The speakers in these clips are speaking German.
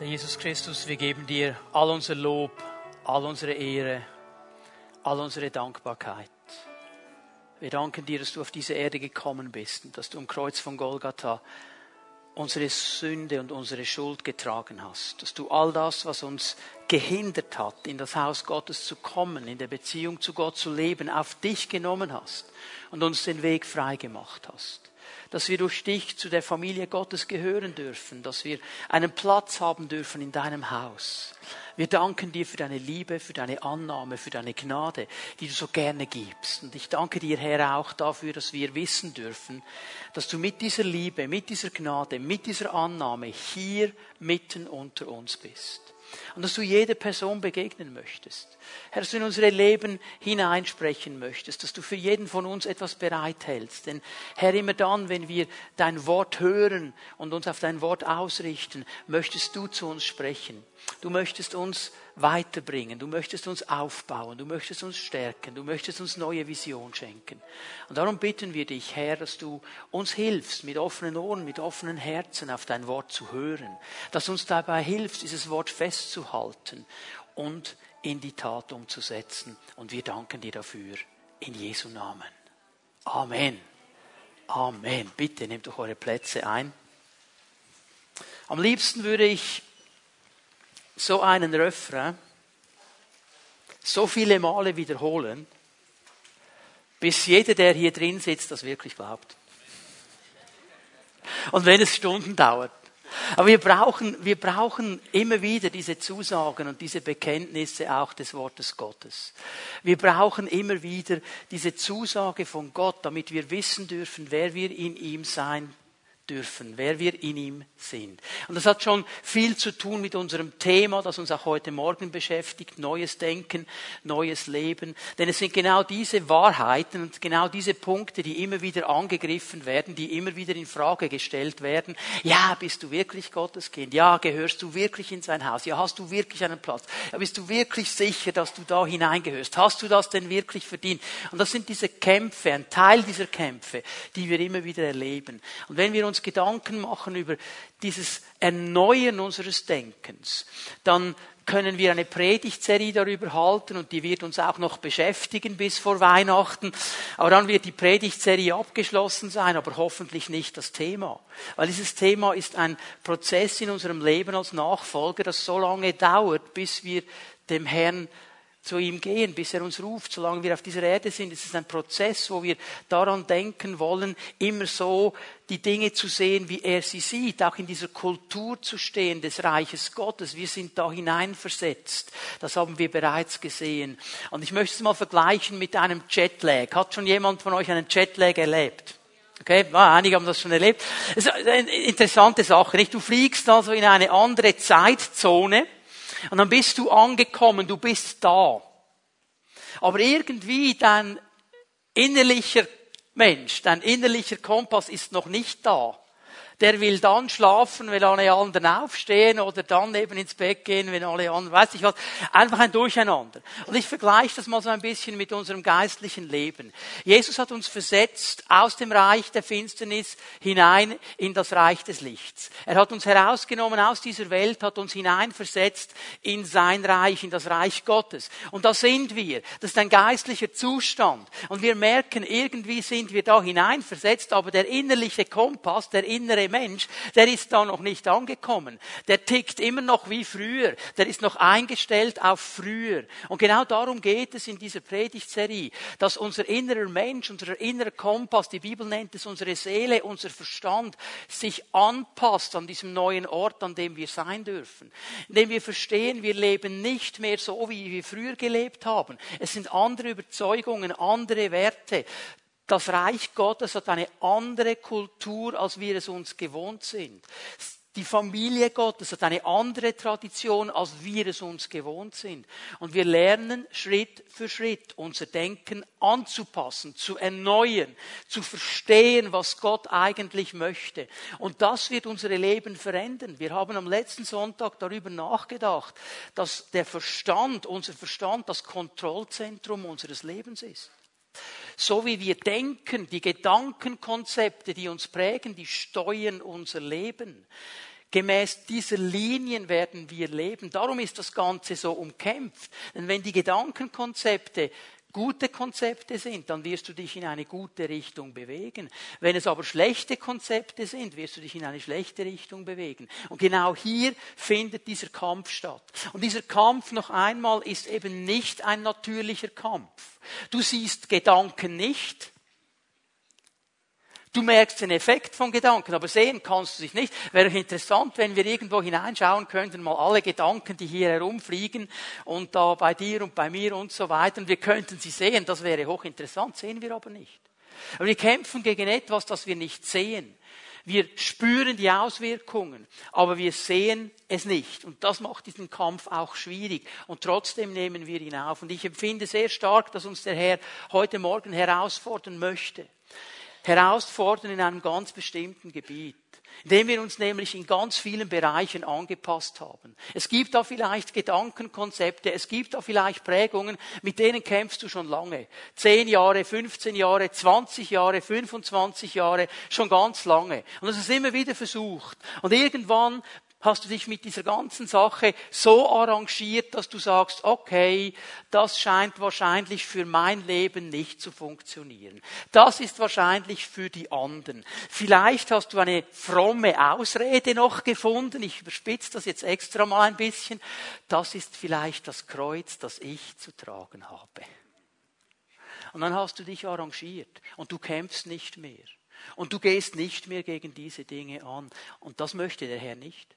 Herr Jesus Christus, wir geben dir all unser Lob, all unsere Ehre, all unsere Dankbarkeit. Wir danken dir, dass du auf diese Erde gekommen bist und dass du am Kreuz von Golgatha unsere Sünde und unsere Schuld getragen hast, dass du all das, was uns gehindert hat, in das Haus Gottes zu kommen, in der Beziehung zu Gott zu leben, auf dich genommen hast und uns den Weg frei gemacht hast dass wir durch dich zu der Familie Gottes gehören dürfen, dass wir einen Platz haben dürfen in deinem Haus. Wir danken dir für deine Liebe, für deine Annahme, für deine Gnade, die du so gerne gibst. Und ich danke dir, Herr, auch dafür, dass wir wissen dürfen, dass du mit dieser Liebe, mit dieser Gnade, mit dieser Annahme hier mitten unter uns bist. Und dass du jede Person begegnen möchtest. Herr, dass du in unsere Leben hineinsprechen möchtest, dass du für jeden von uns etwas bereithältst. Denn Herr, immer dann, wenn wir dein Wort hören und uns auf dein Wort ausrichten, möchtest du zu uns sprechen. Du möchtest uns weiterbringen, du möchtest uns aufbauen, du möchtest uns stärken, du möchtest uns neue Vision schenken. Und darum bitten wir dich, Herr, dass du uns hilfst, mit offenen Ohren, mit offenen Herzen auf dein Wort zu hören, dass uns dabei hilfst, dieses Wort festzuhalten und in die Tat umzusetzen. Und wir danken dir dafür in Jesu Namen. Amen. Amen. Bitte nehmt doch eure Plätze ein. Am liebsten würde ich so einen Refrain so viele Male wiederholen, bis jeder, der hier drin sitzt, das wirklich glaubt. Und wenn es Stunden dauert. Aber wir brauchen, wir brauchen immer wieder diese Zusagen und diese Bekenntnisse auch des Wortes Gottes. Wir brauchen immer wieder diese Zusage von Gott, damit wir wissen dürfen, wer wir in ihm sein dürfen, wer wir in ihm sind. Und das hat schon viel zu tun mit unserem Thema, das uns auch heute Morgen beschäftigt, neues Denken, neues Leben. Denn es sind genau diese Wahrheiten und genau diese Punkte, die immer wieder angegriffen werden, die immer wieder in Frage gestellt werden. Ja, bist du wirklich Gottes Kind? Ja, gehörst du wirklich in sein Haus? Ja, hast du wirklich einen Platz? Ja, bist du wirklich sicher, dass du da hineingehörst? Hast du das denn wirklich verdient? Und das sind diese Kämpfe, ein Teil dieser Kämpfe, die wir immer wieder erleben. Und wenn wir uns Gedanken machen über dieses Erneuern unseres Denkens, dann können wir eine Predigtserie darüber halten und die wird uns auch noch beschäftigen bis vor Weihnachten. Aber dann wird die Predigtserie abgeschlossen sein, aber hoffentlich nicht das Thema. Weil dieses Thema ist ein Prozess in unserem Leben als Nachfolger, das so lange dauert, bis wir dem Herrn zu ihm gehen, bis er uns ruft, solange wir auf dieser Erde sind. Es ist ein Prozess, wo wir daran denken wollen, immer so die Dinge zu sehen, wie er sie sieht, auch in dieser Kultur zu stehen des Reiches Gottes. Wir sind da hineinversetzt. Das haben wir bereits gesehen. Und ich möchte es mal vergleichen mit einem Jetlag. Hat schon jemand von euch einen Jetlag erlebt? Okay, ja, einige haben das schon erlebt. Das ist eine interessante Sache, nicht? Du fliegst also in eine andere Zeitzone und dann bist du angekommen, du bist da. Aber irgendwie dein innerlicher Mensch, dein innerlicher Kompass ist noch nicht da der will dann schlafen, wenn alle anderen aufstehen oder dann eben ins Bett gehen, wenn alle anderen, weiß ich was. Einfach ein Durcheinander. Und ich vergleiche das mal so ein bisschen mit unserem geistlichen Leben. Jesus hat uns versetzt aus dem Reich der Finsternis hinein in das Reich des Lichts. Er hat uns herausgenommen aus dieser Welt, hat uns hineinversetzt in sein Reich, in das Reich Gottes. Und da sind wir. Das ist ein geistlicher Zustand. Und wir merken, irgendwie sind wir da hineinversetzt, aber der innerliche Kompass, der innere Mensch, der ist da noch nicht angekommen. Der tickt immer noch wie früher. Der ist noch eingestellt auf früher. Und genau darum geht es in dieser Predigtserie, dass unser innerer Mensch, unser innerer Kompass, die Bibel nennt es unsere Seele, unser Verstand, sich anpasst an diesem neuen Ort, an dem wir sein dürfen. Indem wir verstehen, wir leben nicht mehr so, wie wir früher gelebt haben. Es sind andere Überzeugungen, andere Werte. Das Reich Gottes hat eine andere Kultur, als wir es uns gewohnt sind. Die Familie Gottes hat eine andere Tradition, als wir es uns gewohnt sind. Und wir lernen Schritt für Schritt unser Denken anzupassen, zu erneuern, zu verstehen, was Gott eigentlich möchte. Und das wird unsere Leben verändern. Wir haben am letzten Sonntag darüber nachgedacht, dass der Verstand, unser Verstand, das Kontrollzentrum unseres Lebens ist. So wie wir denken, die Gedankenkonzepte, die uns prägen, die steuern unser Leben. Gemäß dieser Linien werden wir leben. Darum ist das Ganze so umkämpft. Denn wenn die Gedankenkonzepte gute Konzepte sind, dann wirst du dich in eine gute Richtung bewegen. Wenn es aber schlechte Konzepte sind, wirst du dich in eine schlechte Richtung bewegen. Und genau hier findet dieser Kampf statt. Und dieser Kampf noch einmal ist eben nicht ein natürlicher Kampf. Du siehst Gedanken nicht, Du merkst den Effekt von Gedanken, aber sehen kannst du dich nicht. Wäre interessant, wenn wir irgendwo hineinschauen könnten, mal alle Gedanken, die hier herumfliegen und da bei dir und bei mir und so weiter, und wir könnten sie sehen. Das wäre hochinteressant, sehen wir aber nicht. Aber wir kämpfen gegen etwas, das wir nicht sehen. Wir spüren die Auswirkungen, aber wir sehen es nicht. Und das macht diesen Kampf auch schwierig. Und trotzdem nehmen wir ihn auf. Und ich empfinde sehr stark, dass uns der Herr heute Morgen herausfordern möchte herausfordern in einem ganz bestimmten Gebiet, indem wir uns nämlich in ganz vielen Bereichen angepasst haben. Es gibt da vielleicht Gedankenkonzepte, es gibt da vielleicht Prägungen, mit denen kämpfst du schon lange. Zehn Jahre, 15 Jahre, 20 Jahre, 25 Jahre, schon ganz lange. Und das ist immer wieder versucht. Und irgendwann hast du dich mit dieser ganzen Sache so arrangiert, dass du sagst, okay, das scheint wahrscheinlich für mein Leben nicht zu funktionieren. Das ist wahrscheinlich für die anderen. Vielleicht hast du eine fromme Ausrede noch gefunden, ich überspitze das jetzt extra mal ein bisschen, das ist vielleicht das Kreuz, das ich zu tragen habe. Und dann hast du dich arrangiert und du kämpfst nicht mehr. Und du gehst nicht mehr gegen diese Dinge an. Und das möchte der Herr nicht.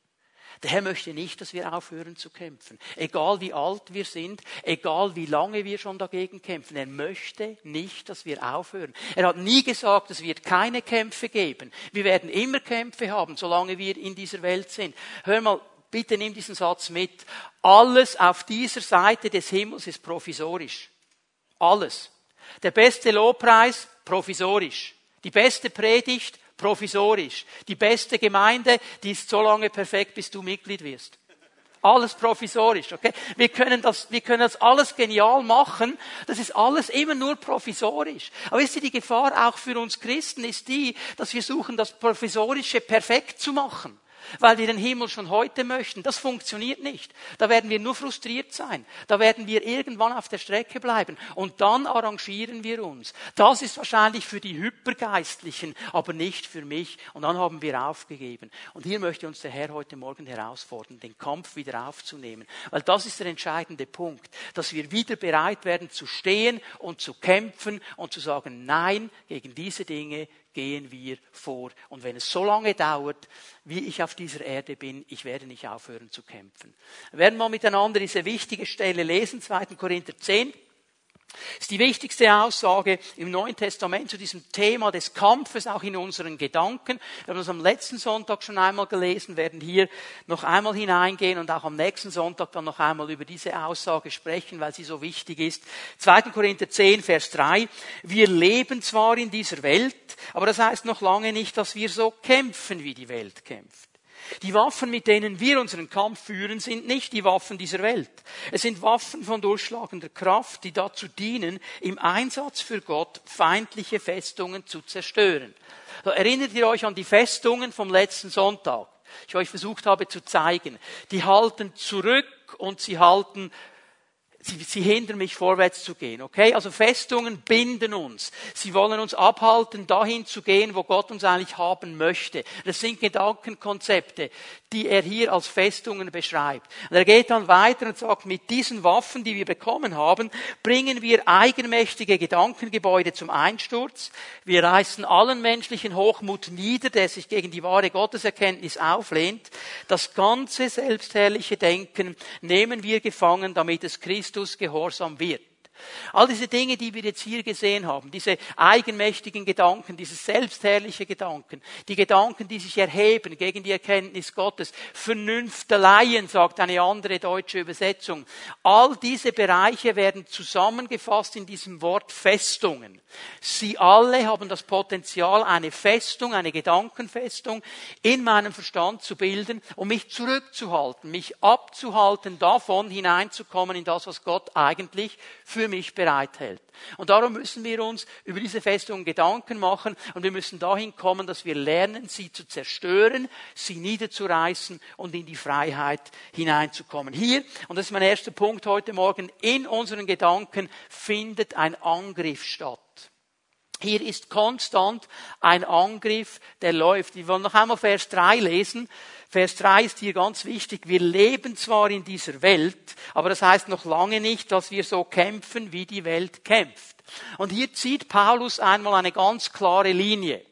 Der Herr möchte nicht, dass wir aufhören zu kämpfen. Egal wie alt wir sind, egal wie lange wir schon dagegen kämpfen. Er möchte nicht, dass wir aufhören. Er hat nie gesagt, es wird keine Kämpfe geben. Wir werden immer Kämpfe haben, solange wir in dieser Welt sind. Hör mal, bitte nimm diesen Satz mit. Alles auf dieser Seite des Himmels ist provisorisch. Alles. Der beste Lobpreis, provisorisch. Die beste Predigt, provisorisch. Die beste Gemeinde, die ist so lange perfekt, bis du Mitglied wirst. Alles provisorisch, okay? Wir können das, wir können das alles genial machen. Das ist alles immer nur provisorisch. Aber wisst ihr, die Gefahr auch für uns Christen ist die, dass wir suchen, das Provisorische perfekt zu machen weil wir den Himmel schon heute möchten. Das funktioniert nicht. Da werden wir nur frustriert sein. Da werden wir irgendwann auf der Strecke bleiben. Und dann arrangieren wir uns. Das ist wahrscheinlich für die Hypergeistlichen, aber nicht für mich. Und dann haben wir aufgegeben. Und hier möchte uns der Herr heute Morgen herausfordern, den Kampf wieder aufzunehmen. Weil das ist der entscheidende Punkt, dass wir wieder bereit werden zu stehen und zu kämpfen und zu sagen, nein, gegen diese Dinge gehen wir vor. Und wenn es so lange dauert, wie ich auf dieser Erde bin, ich werde nicht aufhören zu kämpfen. Wir werden mal miteinander diese wichtige Stelle lesen, 2. Korinther 10. Das ist die wichtigste Aussage im Neuen Testament zu diesem Thema des Kampfes, auch in unseren Gedanken. Wir haben das am letzten Sonntag schon einmal gelesen, werden hier noch einmal hineingehen und auch am nächsten Sonntag dann noch einmal über diese Aussage sprechen, weil sie so wichtig ist. 2. Korinther 10, Vers 3. Wir leben zwar in dieser Welt, aber das heißt noch lange nicht, dass wir so kämpfen, wie die Welt kämpft. Die Waffen, mit denen wir unseren Kampf führen, sind nicht die Waffen dieser Welt. Es sind Waffen von durchschlagender Kraft, die dazu dienen, im Einsatz für Gott feindliche Festungen zu zerstören. Erinnert ihr euch an die Festungen vom letzten Sonntag? Ich euch versucht habe zu zeigen. Die halten zurück und sie halten Sie, sie hindern mich vorwärts zu gehen, okay? Also Festungen binden uns. Sie wollen uns abhalten, dahin zu gehen, wo Gott uns eigentlich haben möchte. Das sind Gedankenkonzepte, die er hier als Festungen beschreibt. Und er geht dann weiter und sagt, mit diesen Waffen, die wir bekommen haben, bringen wir eigenmächtige Gedankengebäude zum Einsturz. Wir reißen allen menschlichen Hochmut nieder, der sich gegen die wahre Gotteserkenntnis auflehnt. Das ganze selbstherrliche Denken nehmen wir gefangen, damit es Christus gehorsam wird. All diese Dinge, die wir jetzt hier gesehen haben, diese eigenmächtigen Gedanken, diese selbstherrliche Gedanken, die Gedanken, die sich erheben gegen die Erkenntnis Gottes, Vernünfteleien, sagt eine andere deutsche Übersetzung. All diese Bereiche werden zusammengefasst in diesem Wort Festungen. Sie alle haben das Potenzial, eine Festung, eine Gedankenfestung in meinem Verstand zu bilden, um mich zurückzuhalten, mich abzuhalten davon, hineinzukommen in das, was Gott eigentlich für für mich bereithält. Und darum müssen wir uns über diese Festung Gedanken machen und wir müssen dahin kommen, dass wir lernen, sie zu zerstören, sie niederzureißen und in die Freiheit hineinzukommen. Hier, und das ist mein erster Punkt heute Morgen, in unseren Gedanken findet ein Angriff statt. Hier ist konstant ein Angriff, der läuft. Wir wollen noch einmal Vers 3 lesen. Vers 3 ist hier ganz wichtig. Wir leben zwar in dieser Welt, aber das heißt noch lange nicht, dass wir so kämpfen, wie die Welt kämpft. Und hier zieht Paulus einmal eine ganz klare Linie.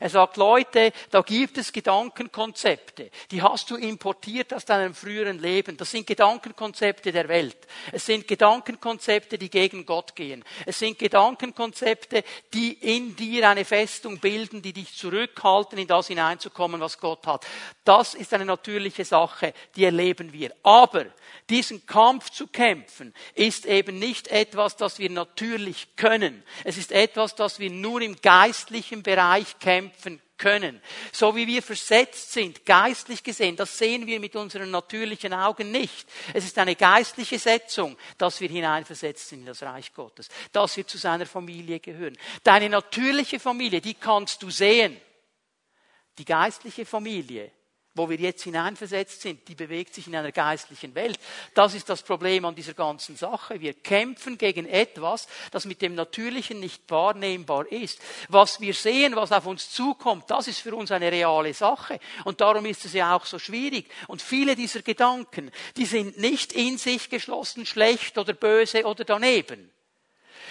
Er sagt, Leute, da gibt es Gedankenkonzepte, die hast du importiert aus deinem früheren Leben. Das sind Gedankenkonzepte der Welt. Es sind Gedankenkonzepte, die gegen Gott gehen. Es sind Gedankenkonzepte, die in dir eine Festung bilden, die dich zurückhalten, in das hineinzukommen, was Gott hat. Das ist eine natürliche Sache, die erleben wir. Aber diesen Kampf zu kämpfen, ist eben nicht etwas, das wir natürlich können. Es ist etwas, das wir nur im geistlichen Bereich kämpfen können. So wie wir versetzt sind, geistlich gesehen, das sehen wir mit unseren natürlichen Augen nicht. Es ist eine geistliche Setzung, dass wir hineinversetzt sind in das Reich Gottes, dass wir zu seiner Familie gehören. Deine natürliche Familie, die kannst du sehen. Die geistliche Familie, wo wir jetzt hineinversetzt sind, die bewegt sich in einer geistlichen Welt. Das ist das Problem an dieser ganzen Sache. Wir kämpfen gegen etwas, das mit dem Natürlichen nicht wahrnehmbar ist. Was wir sehen, was auf uns zukommt, das ist für uns eine reale Sache. Und darum ist es ja auch so schwierig. Und viele dieser Gedanken, die sind nicht in sich geschlossen schlecht oder böse oder daneben.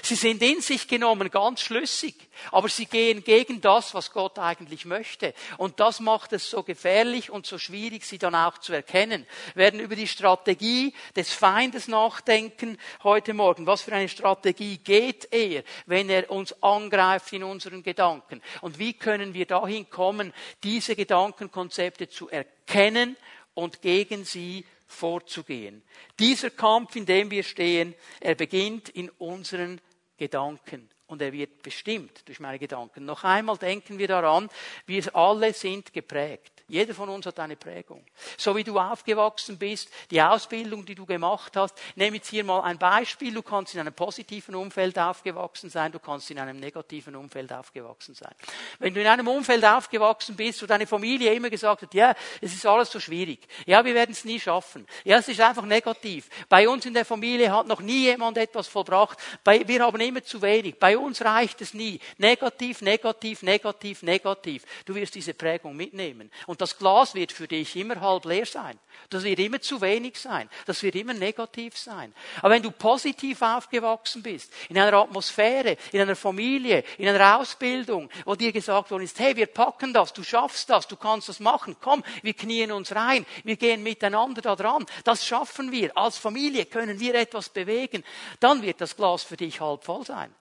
Sie sind in sich genommen ganz schlüssig, aber sie gehen gegen das, was Gott eigentlich möchte. Und das macht es so gefährlich und so schwierig, sie dann auch zu erkennen. Wir werden über die Strategie des Feindes nachdenken heute Morgen. Was für eine Strategie geht er, wenn er uns angreift in unseren Gedanken? Und wie können wir dahin kommen, diese Gedankenkonzepte zu erkennen und gegen sie vorzugehen. Dieser Kampf, in dem wir stehen, er beginnt in unseren Gedanken und er wird bestimmt durch meine Gedanken. Noch einmal denken wir daran, wir alle sind geprägt. Jeder von uns hat eine Prägung. So wie du aufgewachsen bist, die Ausbildung, die du gemacht hast. Nehme jetzt hier mal ein Beispiel. Du kannst in einem positiven Umfeld aufgewachsen sein, du kannst in einem negativen Umfeld aufgewachsen sein. Wenn du in einem Umfeld aufgewachsen bist, wo deine Familie immer gesagt hat, ja, es ist alles so schwierig. Ja, wir werden es nie schaffen. Ja, es ist einfach negativ. Bei uns in der Familie hat noch nie jemand etwas vollbracht. Bei, wir haben immer zu wenig. Bei uns reicht es nie. Negativ, negativ, negativ, negativ. Du wirst diese Prägung mitnehmen. Und und das Glas wird für dich immer halb leer sein. Das wird immer zu wenig sein. Das wird immer negativ sein. Aber wenn du positiv aufgewachsen bist, in einer Atmosphäre, in einer Familie, in einer Ausbildung, wo dir gesagt worden ist, hey, wir packen das, du schaffst das, du kannst das machen, komm, wir knien uns rein, wir gehen miteinander da dran, das schaffen wir. Als Familie können wir etwas bewegen. Dann wird das Glas für dich halb voll sein.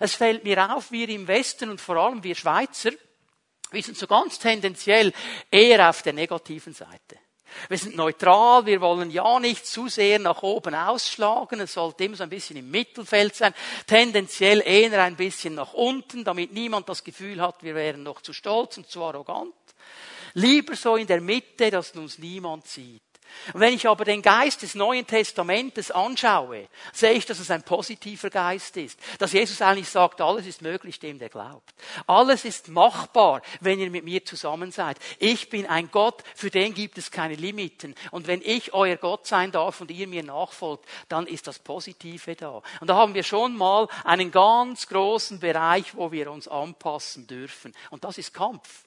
Es fällt mir auf, wir im Westen und vor allem wir Schweizer, wir sind so ganz tendenziell eher auf der negativen Seite. Wir sind neutral, wir wollen ja nicht zu sehr nach oben ausschlagen, es sollte immer so ein bisschen im Mittelfeld sein, tendenziell eher ein bisschen nach unten, damit niemand das Gefühl hat, wir wären noch zu stolz und zu arrogant. Lieber so in der Mitte, dass uns niemand sieht. Und wenn ich aber den Geist des Neuen Testamentes anschaue, sehe ich, dass es ein positiver Geist ist. Dass Jesus eigentlich sagt, alles ist möglich dem, der glaubt. Alles ist machbar, wenn ihr mit mir zusammen seid. Ich bin ein Gott, für den gibt es keine Limiten. Und wenn ich euer Gott sein darf und ihr mir nachfolgt, dann ist das Positive da. Und da haben wir schon mal einen ganz großen Bereich, wo wir uns anpassen dürfen. Und das ist Kampf.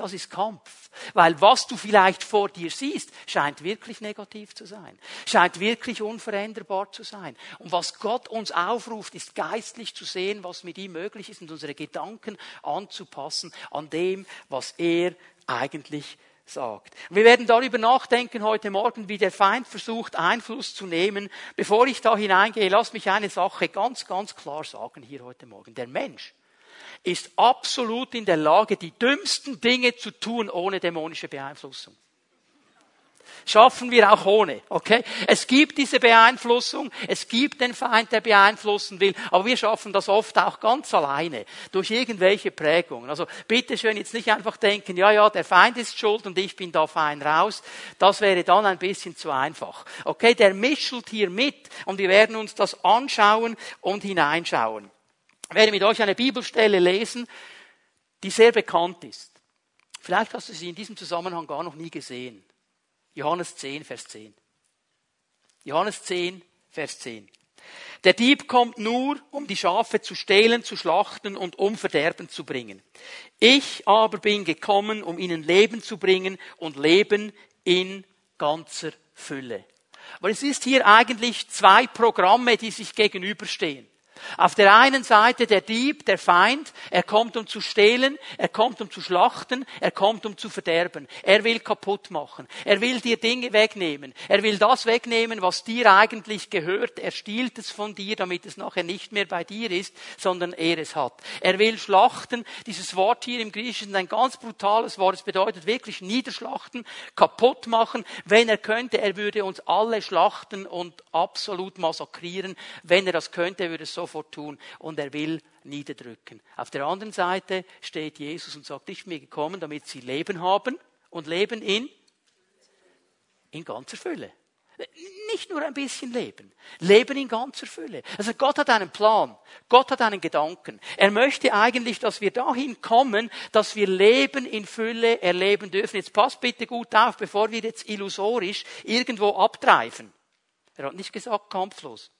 Das ist Kampf. Weil was du vielleicht vor dir siehst, scheint wirklich negativ zu sein. Scheint wirklich unveränderbar zu sein. Und was Gott uns aufruft, ist geistlich zu sehen, was mit ihm möglich ist und unsere Gedanken anzupassen an dem, was er eigentlich sagt. Wir werden darüber nachdenken heute Morgen, wie der Feind versucht, Einfluss zu nehmen. Bevor ich da hineingehe, lass mich eine Sache ganz, ganz klar sagen hier heute Morgen. Der Mensch ist absolut in der Lage, die dümmsten Dinge zu tun ohne dämonische Beeinflussung. Schaffen wir auch ohne, okay? Es gibt diese Beeinflussung, es gibt den Feind, der beeinflussen will, aber wir schaffen das oft auch ganz alleine, durch irgendwelche Prägungen. Also bitte schön jetzt nicht einfach denken, ja, ja, der Feind ist schuld und ich bin da fein raus. Das wäre dann ein bisschen zu einfach. Okay, der mischelt hier mit und wir werden uns das anschauen und hineinschauen. Werde mit euch eine Bibelstelle lesen, die sehr bekannt ist. Vielleicht hast du sie in diesem Zusammenhang gar noch nie gesehen. Johannes 10, Vers 10. Johannes 10, Vers 10. Der Dieb kommt nur, um die Schafe zu stehlen, zu schlachten und um Verderben zu bringen. Ich aber bin gekommen, um ihnen Leben zu bringen und Leben in ganzer Fülle. Aber es ist hier eigentlich zwei Programme, die sich gegenüberstehen. Auf der einen Seite der Dieb, der Feind, er kommt um zu stehlen, er kommt um zu schlachten, er kommt um zu verderben. Er will kaputt machen. Er will dir Dinge wegnehmen. Er will das wegnehmen, was dir eigentlich gehört. Er stiehlt es von dir, damit es nachher nicht mehr bei dir ist, sondern er es hat. Er will schlachten. Dieses Wort hier im Griechischen ist ein ganz brutales Wort. Es bedeutet wirklich niederschlachten, kaputt machen. Wenn er könnte, er würde uns alle schlachten und absolut massakrieren. Wenn er das könnte, er würde es so sofort tun und er will niederdrücken. Auf der anderen Seite steht Jesus und sagt, ich bin mir gekommen, damit sie Leben haben und Leben in, in ganzer Fülle. Nicht nur ein bisschen Leben. Leben in ganzer Fülle. Also Gott hat einen Plan. Gott hat einen Gedanken. Er möchte eigentlich, dass wir dahin kommen, dass wir Leben in Fülle erleben dürfen. Jetzt passt bitte gut auf, bevor wir jetzt illusorisch irgendwo abtreifen. Er hat nicht gesagt kampflos.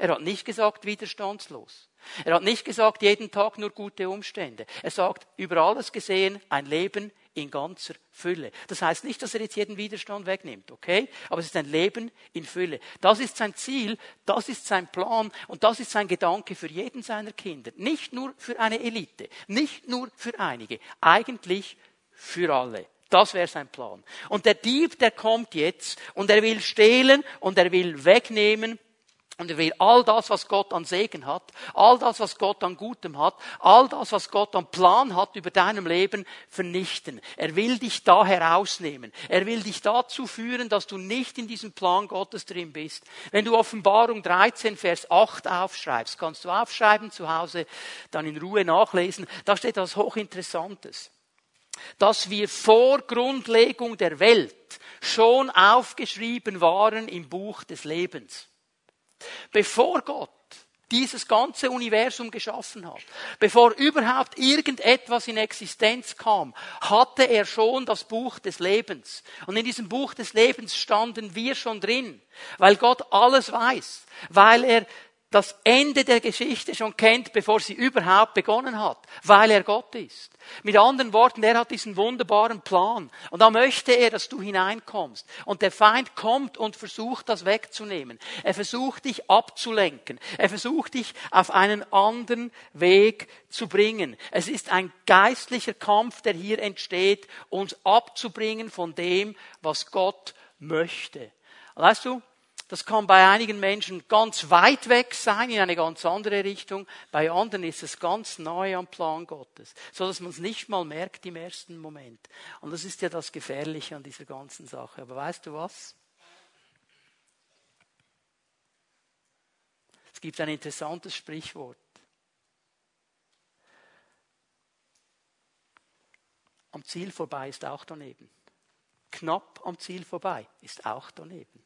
Er hat nicht gesagt widerstandslos. Er hat nicht gesagt jeden Tag nur gute Umstände. Er sagt über alles gesehen ein Leben in ganzer Fülle. Das heißt nicht, dass er jetzt jeden Widerstand wegnimmt, okay? Aber es ist ein Leben in Fülle. Das ist sein Ziel, das ist sein Plan und das ist sein Gedanke für jeden seiner Kinder. Nicht nur für eine Elite, nicht nur für einige, eigentlich für alle. Das wäre sein Plan. Und der Dieb, der kommt jetzt und er will stehlen und er will wegnehmen und er will all das, was Gott an Segen hat, all das, was Gott an Gutem hat, all das, was Gott an Plan hat über deinem Leben, vernichten. Er will dich da herausnehmen. Er will dich dazu führen, dass du nicht in diesem Plan Gottes drin bist. Wenn du Offenbarung 13, Vers 8 aufschreibst, kannst du aufschreiben zu Hause, dann in Ruhe nachlesen, da steht etwas Hochinteressantes. Dass wir vor Grundlegung der Welt schon aufgeschrieben waren im Buch des Lebens. Bevor Gott dieses ganze Universum geschaffen hat, bevor überhaupt irgendetwas in Existenz kam, hatte er schon das Buch des Lebens. Und in diesem Buch des Lebens standen wir schon drin, weil Gott alles weiß, weil er das Ende der Geschichte schon kennt, bevor sie überhaupt begonnen hat, weil er Gott ist. Mit anderen Worten, er hat diesen wunderbaren Plan. Und da möchte er, dass du hineinkommst. Und der Feind kommt und versucht, das wegzunehmen. Er versucht, dich abzulenken. Er versucht, dich auf einen anderen Weg zu bringen. Es ist ein geistlicher Kampf, der hier entsteht, uns abzubringen von dem, was Gott möchte. Weißt du, das kann bei einigen Menschen ganz weit weg sein, in eine ganz andere Richtung. Bei anderen ist es ganz nahe am Plan Gottes, so dass man es nicht mal merkt im ersten Moment. Und das ist ja das Gefährliche an dieser ganzen Sache. Aber weißt du was? Es gibt ein interessantes Sprichwort. Am Ziel vorbei ist auch daneben. Knapp am Ziel vorbei ist auch daneben.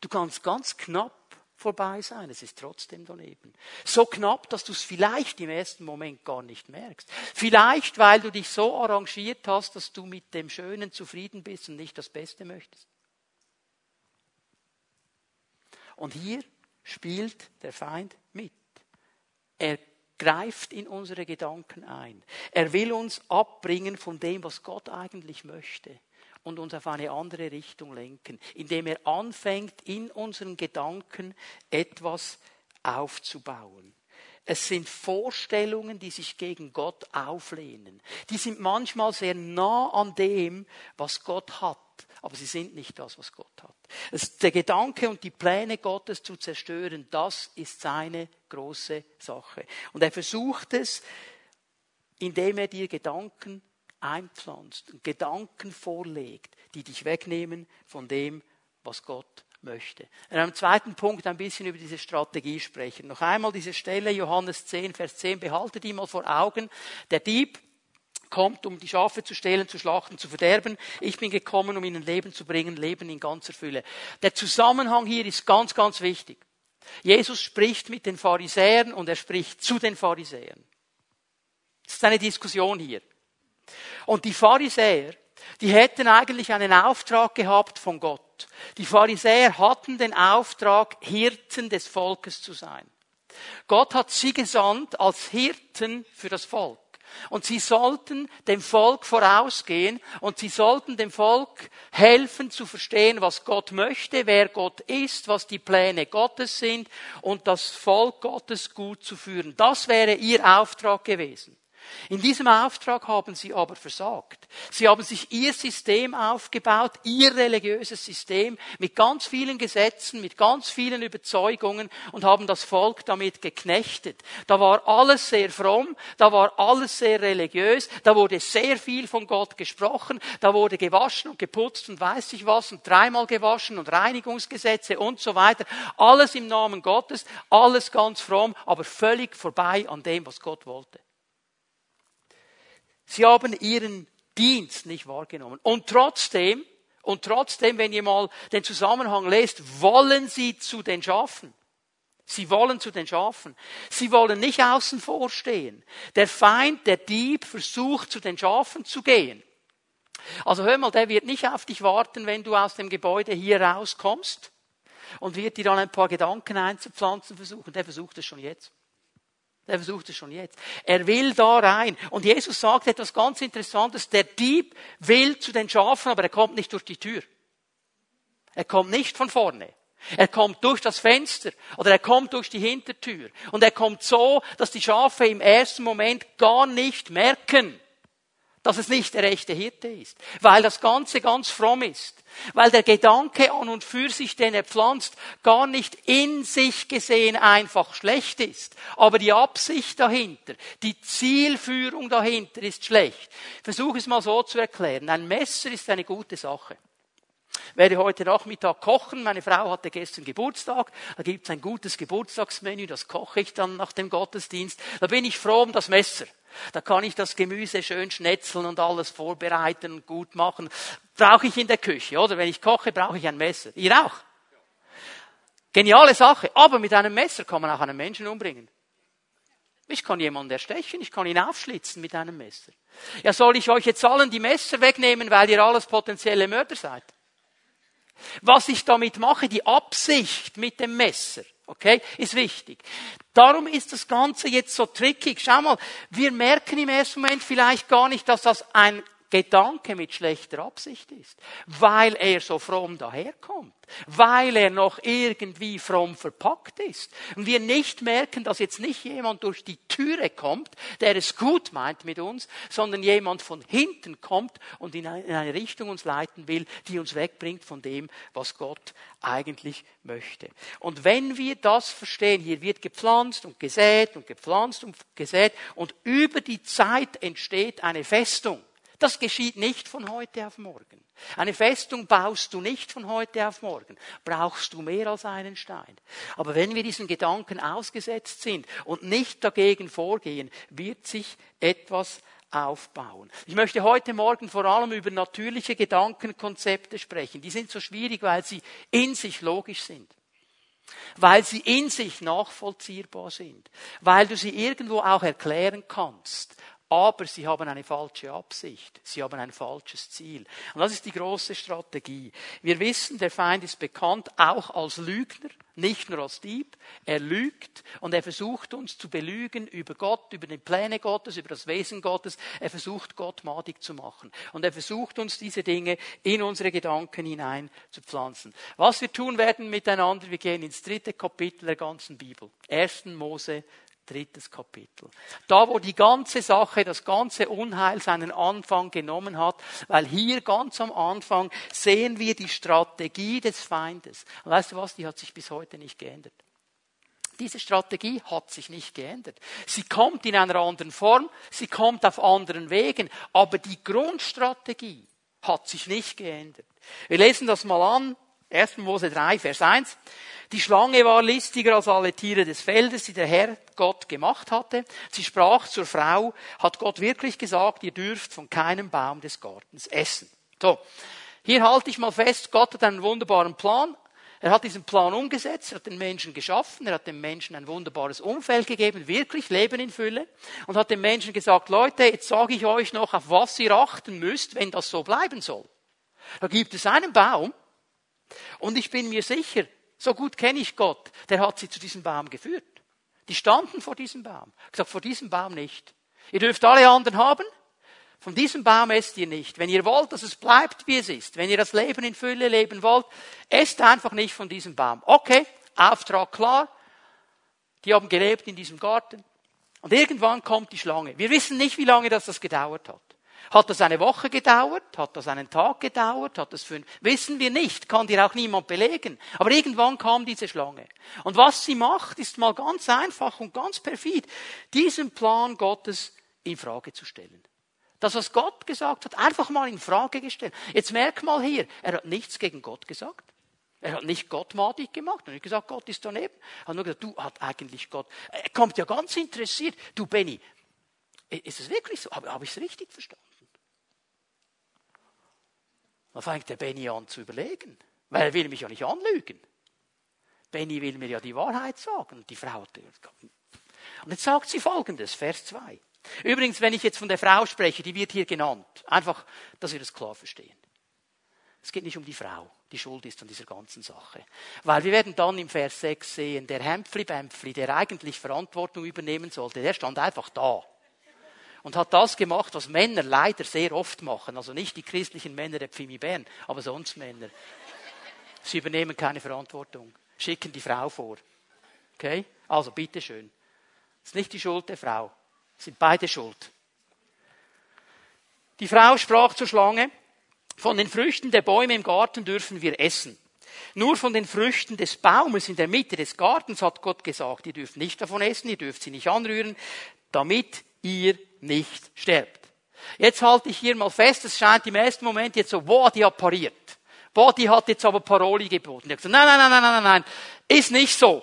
Du kannst ganz knapp vorbei sein, es ist trotzdem daneben. So knapp, dass du es vielleicht im ersten Moment gar nicht merkst. Vielleicht, weil du dich so arrangiert hast, dass du mit dem Schönen zufrieden bist und nicht das Beste möchtest. Und hier spielt der Feind mit. Er greift in unsere Gedanken ein. Er will uns abbringen von dem, was Gott eigentlich möchte und uns auf eine andere Richtung lenken, indem er anfängt, in unseren Gedanken etwas aufzubauen. Es sind Vorstellungen, die sich gegen Gott auflehnen. Die sind manchmal sehr nah an dem, was Gott hat, aber sie sind nicht das, was Gott hat. Es, der Gedanke und die Pläne Gottes zu zerstören, das ist seine große Sache. Und er versucht es, indem er dir Gedanken einpflanzt und Gedanken vorlegt, die dich wegnehmen von dem, was Gott möchte. In einem zweiten Punkt ein bisschen über diese Strategie sprechen. Noch einmal diese Stelle, Johannes 10, Vers 10, behaltet die mal vor Augen. Der Dieb kommt, um die Schafe zu stehlen, zu schlachten, zu verderben. Ich bin gekommen, um ihnen Leben zu bringen, Leben in ganzer Fülle. Der Zusammenhang hier ist ganz, ganz wichtig. Jesus spricht mit den Pharisäern und er spricht zu den Pharisäern. Das ist eine Diskussion hier. Und die Pharisäer, die hätten eigentlich einen Auftrag gehabt von Gott. Die Pharisäer hatten den Auftrag, Hirten des Volkes zu sein. Gott hat sie gesandt als Hirten für das Volk. Und sie sollten dem Volk vorausgehen und sie sollten dem Volk helfen zu verstehen, was Gott möchte, wer Gott ist, was die Pläne Gottes sind und das Volk Gottes gut zu führen. Das wäre ihr Auftrag gewesen. In diesem Auftrag haben sie aber versagt. Sie haben sich ihr System aufgebaut, ihr religiöses System mit ganz vielen Gesetzen, mit ganz vielen Überzeugungen und haben das Volk damit geknechtet. Da war alles sehr fromm, da war alles sehr religiös, da wurde sehr viel von Gott gesprochen, da wurde gewaschen und geputzt und weiß ich was und dreimal gewaschen und Reinigungsgesetze und so weiter. Alles im Namen Gottes, alles ganz fromm, aber völlig vorbei an dem, was Gott wollte. Sie haben ihren Dienst nicht wahrgenommen. Und trotzdem, und trotzdem, wenn ihr mal den Zusammenhang lest, wollen sie zu den Schafen. Sie wollen zu den Schafen. Sie wollen nicht außen vor stehen. Der Feind, der Dieb, versucht zu den Schafen zu gehen. Also hör mal, der wird nicht auf dich warten, wenn du aus dem Gebäude hier rauskommst und wird dir dann ein paar Gedanken einzupflanzen versuchen. Der versucht es schon jetzt. Der versucht es schon jetzt. Er will da rein. Und Jesus sagt etwas ganz Interessantes. Der Dieb will zu den Schafen, aber er kommt nicht durch die Tür. Er kommt nicht von vorne. Er kommt durch das Fenster oder er kommt durch die Hintertür. Und er kommt so, dass die Schafe im ersten Moment gar nicht merken, dass es nicht der echte Hirte ist, weil das Ganze ganz fromm ist, weil der Gedanke an und für sich, den er pflanzt, gar nicht in sich gesehen einfach schlecht ist, aber die Absicht dahinter, die Zielführung dahinter ist schlecht. Versuche es mal so zu erklären. Ein Messer ist eine gute Sache. Werde heute Nachmittag kochen. Meine Frau hatte gestern Geburtstag. Da gibt es ein gutes Geburtstagsmenü, das koche ich dann nach dem Gottesdienst. Da bin ich froh um das Messer. Da kann ich das Gemüse schön schnetzeln und alles vorbereiten und gut machen. Brauche ich in der Küche, oder? Wenn ich koche, brauche ich ein Messer. Ihr auch? Geniale Sache. Aber mit einem Messer kann man auch einen Menschen umbringen. Ich kann jemanden erstechen, ich kann ihn aufschlitzen mit einem Messer. Ja, soll ich euch jetzt allen die Messer wegnehmen, weil ihr alles potenzielle Mörder seid? Was ich damit mache, die Absicht mit dem Messer, Okay? Ist wichtig. Darum ist das Ganze jetzt so trickig. Schau mal, wir merken im ersten Moment vielleicht gar nicht, dass das ein Gedanke mit schlechter Absicht ist, weil er so fromm daherkommt, weil er noch irgendwie fromm verpackt ist. Und wir nicht merken, dass jetzt nicht jemand durch die Türe kommt, der es gut meint mit uns, sondern jemand von hinten kommt und in eine Richtung uns leiten will, die uns wegbringt von dem, was Gott eigentlich möchte. Und wenn wir das verstehen, hier wird gepflanzt und gesät und gepflanzt und gesät und über die Zeit entsteht eine Festung. Das geschieht nicht von heute auf morgen. Eine Festung baust du nicht von heute auf morgen. Brauchst du mehr als einen Stein. Aber wenn wir diesen Gedanken ausgesetzt sind und nicht dagegen vorgehen, wird sich etwas aufbauen. Ich möchte heute Morgen vor allem über natürliche Gedankenkonzepte sprechen. Die sind so schwierig, weil sie in sich logisch sind. Weil sie in sich nachvollziehbar sind. Weil du sie irgendwo auch erklären kannst aber sie haben eine falsche Absicht. Sie haben ein falsches Ziel. Und das ist die große Strategie. Wir wissen, der Feind ist bekannt auch als Lügner, nicht nur als Dieb. Er lügt und er versucht uns zu belügen über Gott, über die Pläne Gottes, über das Wesen Gottes. Er versucht Gott madig zu machen. Und er versucht uns diese Dinge in unsere Gedanken hinein zu pflanzen. Was wir tun werden miteinander, wir gehen ins dritte Kapitel der ganzen Bibel. 1. Mose drittes Kapitel. Da, wo die ganze Sache, das ganze Unheil seinen Anfang genommen hat, weil hier ganz am Anfang sehen wir die Strategie des Feindes. Und weißt du was, die hat sich bis heute nicht geändert. Diese Strategie hat sich nicht geändert. Sie kommt in einer anderen Form, sie kommt auf anderen Wegen, aber die Grundstrategie hat sich nicht geändert. Wir lesen das mal an, 1. Mose 3, Vers 1. Die Schlange war listiger als alle Tiere des Feldes, die der Herr Gott gemacht hatte. Sie sprach zur Frau, hat Gott wirklich gesagt, ihr dürft von keinem Baum des Gartens essen. So. Hier halte ich mal fest, Gott hat einen wunderbaren Plan. Er hat diesen Plan umgesetzt, er hat den Menschen geschaffen, er hat dem Menschen ein wunderbares Umfeld gegeben, wirklich Leben in Fülle, und hat dem Menschen gesagt, Leute, jetzt sage ich euch noch, auf was ihr achten müsst, wenn das so bleiben soll. Da gibt es einen Baum, und ich bin mir sicher, so gut kenne ich Gott, der hat sie zu diesem Baum geführt. Die standen vor diesem Baum. Gesagt, vor diesem Baum nicht. Ihr dürft alle anderen haben, von diesem Baum esst ihr nicht. Wenn ihr wollt, dass es bleibt, wie es ist, wenn ihr das Leben in Fülle leben wollt, esst einfach nicht von diesem Baum. Okay, Auftrag klar. Die haben gelebt in diesem Garten. Und irgendwann kommt die Schlange. Wir wissen nicht, wie lange das, das gedauert hat. Hat das eine Woche gedauert? Hat das einen Tag gedauert? Hat das fünf? Wissen wir nicht. Kann dir auch niemand belegen. Aber irgendwann kam diese Schlange. Und was sie macht, ist mal ganz einfach und ganz perfid, diesen Plan Gottes in Frage zu stellen. Das, was Gott gesagt hat, einfach mal in Frage gestellt. Jetzt merk mal hier, er hat nichts gegen Gott gesagt. Er hat nicht Gott gemacht und nicht gesagt, Gott ist daneben. Er hat nur gesagt, du hat eigentlich Gott. Er kommt ja ganz interessiert. Du Benny, ist es wirklich so? Habe ich es richtig verstanden? Dann fängt der Benny an zu überlegen, weil er will mich ja nicht anlügen. Benny will mir ja die Wahrheit sagen. Und die Frau und jetzt sagt sie folgendes, Vers 2. Übrigens, wenn ich jetzt von der Frau spreche, die wird hier genannt. Einfach, dass wir das klar verstehen. Es geht nicht um die Frau, die schuld ist an dieser ganzen Sache. Weil wir werden dann im Vers 6 sehen, der Hämpfli-Bämpfli, der eigentlich Verantwortung übernehmen sollte, der stand einfach da. Und hat das gemacht, was Männer leider sehr oft machen. Also nicht die christlichen Männer der Pfimi Bern, aber sonst Männer. Sie übernehmen keine Verantwortung, schicken die Frau vor. Okay? Also bitteschön. Das ist nicht die Schuld der Frau. Sind beide schuld. Die Frau sprach zur Schlange, von den Früchten der Bäume im Garten dürfen wir essen. Nur von den Früchten des Baumes in der Mitte des Gartens hat Gott gesagt, ihr dürft nicht davon essen, ihr dürft sie nicht anrühren, damit ihr nicht sterbt. Jetzt halte ich hier mal fest, es scheint im ersten Moment jetzt so, boah, die hat pariert. Boah, die hat jetzt aber Paroli geboten. Gesagt, nein, nein, nein, nein, nein, nein, ist nicht so.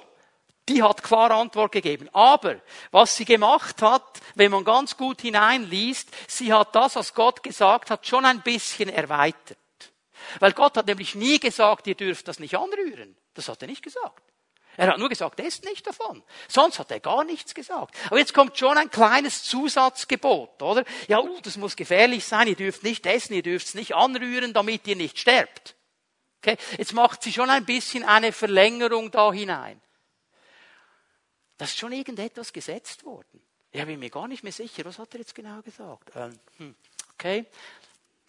Die hat klare Antwort gegeben. Aber was sie gemacht hat, wenn man ganz gut hineinliest, sie hat das, was Gott gesagt hat, schon ein bisschen erweitert. Weil Gott hat nämlich nie gesagt, ihr dürft das nicht anrühren. Das hat er nicht gesagt. Er hat nur gesagt, esst nicht davon. Sonst hat er gar nichts gesagt. Aber jetzt kommt schon ein kleines Zusatzgebot, oder? Ja, uh, das muss gefährlich sein, ihr dürft nicht essen, ihr dürft es nicht anrühren, damit ihr nicht sterbt. Okay? Jetzt macht sie schon ein bisschen eine Verlängerung da hinein. Da ist schon irgendetwas gesetzt worden. Ich bin mir gar nicht mehr sicher, was hat er jetzt genau gesagt? Ähm, hm, okay,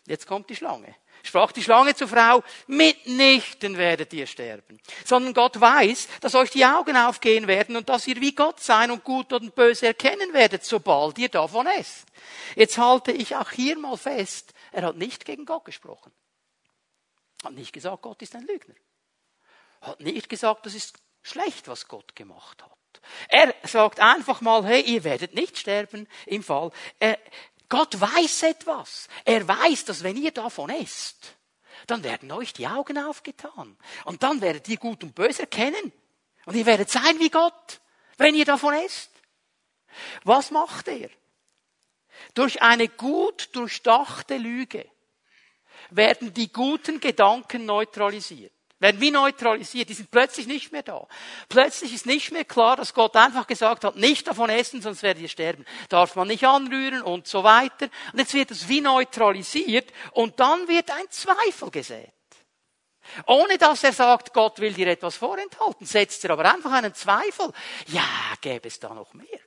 jetzt kommt die Schlange. Sprach die Schlange zur Frau, mitnichten werdet ihr sterben, sondern Gott weiß, dass euch die Augen aufgehen werden und dass ihr wie Gott sein und gut und böse erkennen werdet, sobald ihr davon esst. Jetzt halte ich auch hier mal fest, er hat nicht gegen Gott gesprochen. Hat nicht gesagt, Gott ist ein Lügner. Hat nicht gesagt, das ist schlecht, was Gott gemacht hat. Er sagt einfach mal, hey, ihr werdet nicht sterben im Fall. Äh, Gott weiß etwas. Er weiß, dass wenn ihr davon esst, dann werden euch die Augen aufgetan. Und dann werdet ihr Gut und Böse erkennen. Und ihr werdet sein wie Gott, wenn ihr davon esst. Was macht er? Durch eine gut durchdachte Lüge werden die guten Gedanken neutralisiert werden wie neutralisiert, die sind plötzlich nicht mehr da. Plötzlich ist nicht mehr klar, dass Gott einfach gesagt hat, nicht davon essen, sonst werdet ihr sterben. Darf man nicht anrühren und so weiter. Und jetzt wird es wie neutralisiert und dann wird ein Zweifel gesät. Ohne dass er sagt, Gott will dir etwas vorenthalten, setzt er aber einfach einen Zweifel. Ja, gäbe es da noch mehr.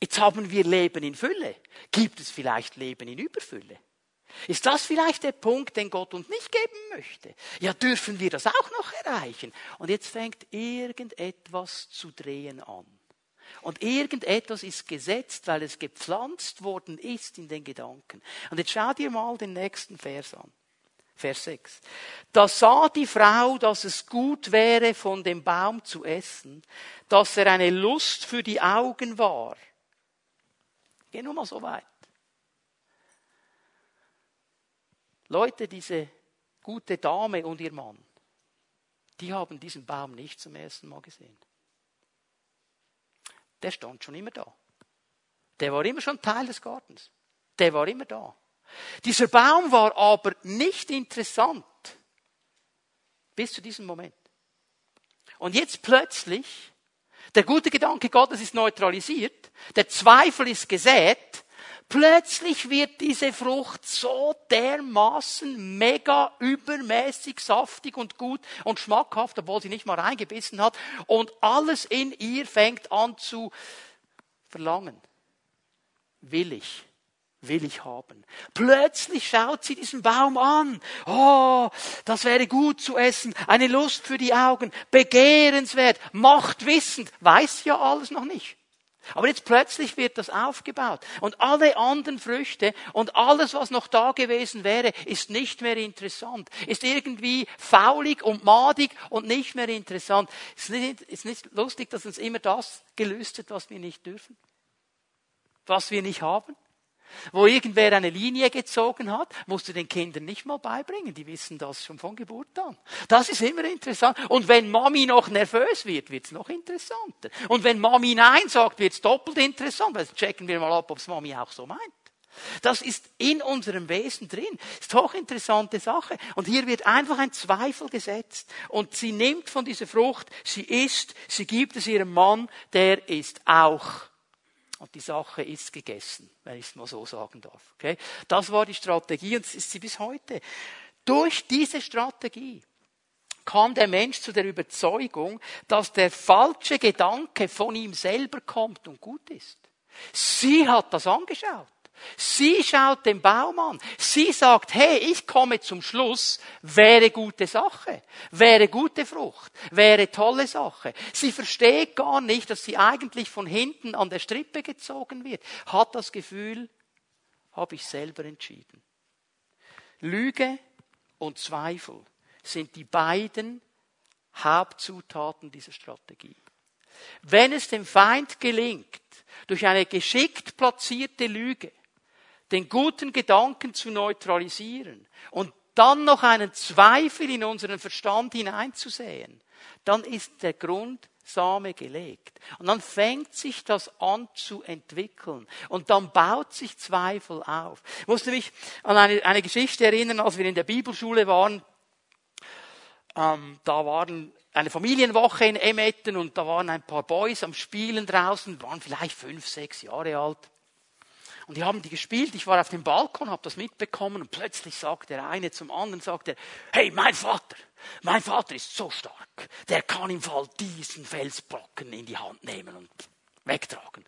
Jetzt haben wir Leben in Fülle. Gibt es vielleicht Leben in Überfülle? Ist das vielleicht der Punkt, den Gott uns nicht geben möchte? Ja, dürfen wir das auch noch erreichen? Und jetzt fängt irgendetwas zu drehen an. Und irgendetwas ist gesetzt, weil es gepflanzt worden ist in den Gedanken. Und jetzt schau dir mal den nächsten Vers an. Vers 6. Da sah die Frau, dass es gut wäre, von dem Baum zu essen, dass er eine Lust für die Augen war. Geh nur mal so weit. Leute, diese gute Dame und ihr Mann, die haben diesen Baum nicht zum ersten Mal gesehen. Der stand schon immer da. Der war immer schon Teil des Gartens. Der war immer da. Dieser Baum war aber nicht interessant bis zu diesem Moment. Und jetzt plötzlich, der gute Gedanke Gottes ist neutralisiert, der Zweifel ist gesät, plötzlich wird diese Frucht so dermaßen mega übermäßig saftig und gut und schmackhaft, obwohl sie nicht mal reingebissen hat, und alles in ihr fängt an zu verlangen. Will ich will ich haben. Plötzlich schaut sie diesen Baum an. Oh, das wäre gut zu essen. Eine Lust für die Augen. Begehrenswert. Machtwissend. Weiß ja alles noch nicht. Aber jetzt plötzlich wird das aufgebaut. Und alle anderen Früchte und alles, was noch da gewesen wäre, ist nicht mehr interessant. Ist irgendwie faulig und madig und nicht mehr interessant. Ist nicht, ist nicht lustig, dass uns immer das gelöst wird, was wir nicht dürfen? Was wir nicht haben? Wo irgendwer eine Linie gezogen hat, musst du den Kindern nicht mal beibringen. Die wissen das schon von Geburt an. Das ist immer interessant. Und wenn Mami noch nervös wird, wird's noch interessanter. Und wenn Mami Nein sagt, wird's doppelt interessant. Weil checken wir mal ab, ob's Mami auch so meint. Das ist in unserem Wesen drin. Das ist hochinteressante Sache. Und hier wird einfach ein Zweifel gesetzt. Und sie nimmt von dieser Frucht, sie isst, sie gibt es ihrem Mann, der ist auch und die Sache ist gegessen, wenn ich es mal so sagen darf. Okay? Das war die Strategie und ist sie bis heute. Durch diese Strategie kam der Mensch zu der Überzeugung, dass der falsche Gedanke von ihm selber kommt und gut ist. Sie hat das angeschaut. Sie schaut den Baum an. Sie sagt, hey, ich komme zum Schluss, wäre gute Sache, wäre gute Frucht, wäre tolle Sache. Sie versteht gar nicht, dass sie eigentlich von hinten an der Strippe gezogen wird, hat das Gefühl, habe ich selber entschieden. Lüge und Zweifel sind die beiden Hauptzutaten dieser Strategie. Wenn es dem Feind gelingt, durch eine geschickt platzierte Lüge den guten Gedanken zu neutralisieren und dann noch einen Zweifel in unseren Verstand hineinzusehen, dann ist der Grundsame gelegt. Und dann fängt sich das an zu entwickeln. Und dann baut sich Zweifel auf. Ich musste mich an eine, eine Geschichte erinnern, als wir in der Bibelschule waren. Ähm, da waren eine Familienwoche in Emmetten und da waren ein paar Boys am Spielen draußen, waren vielleicht fünf, sechs Jahre alt. Und die haben die gespielt. Ich war auf dem Balkon, habe das mitbekommen und plötzlich sagt der eine zum anderen, sagt er, hey, mein Vater, mein Vater ist so stark, der kann im Fall diesen Felsbrocken in die Hand nehmen und wegtragen.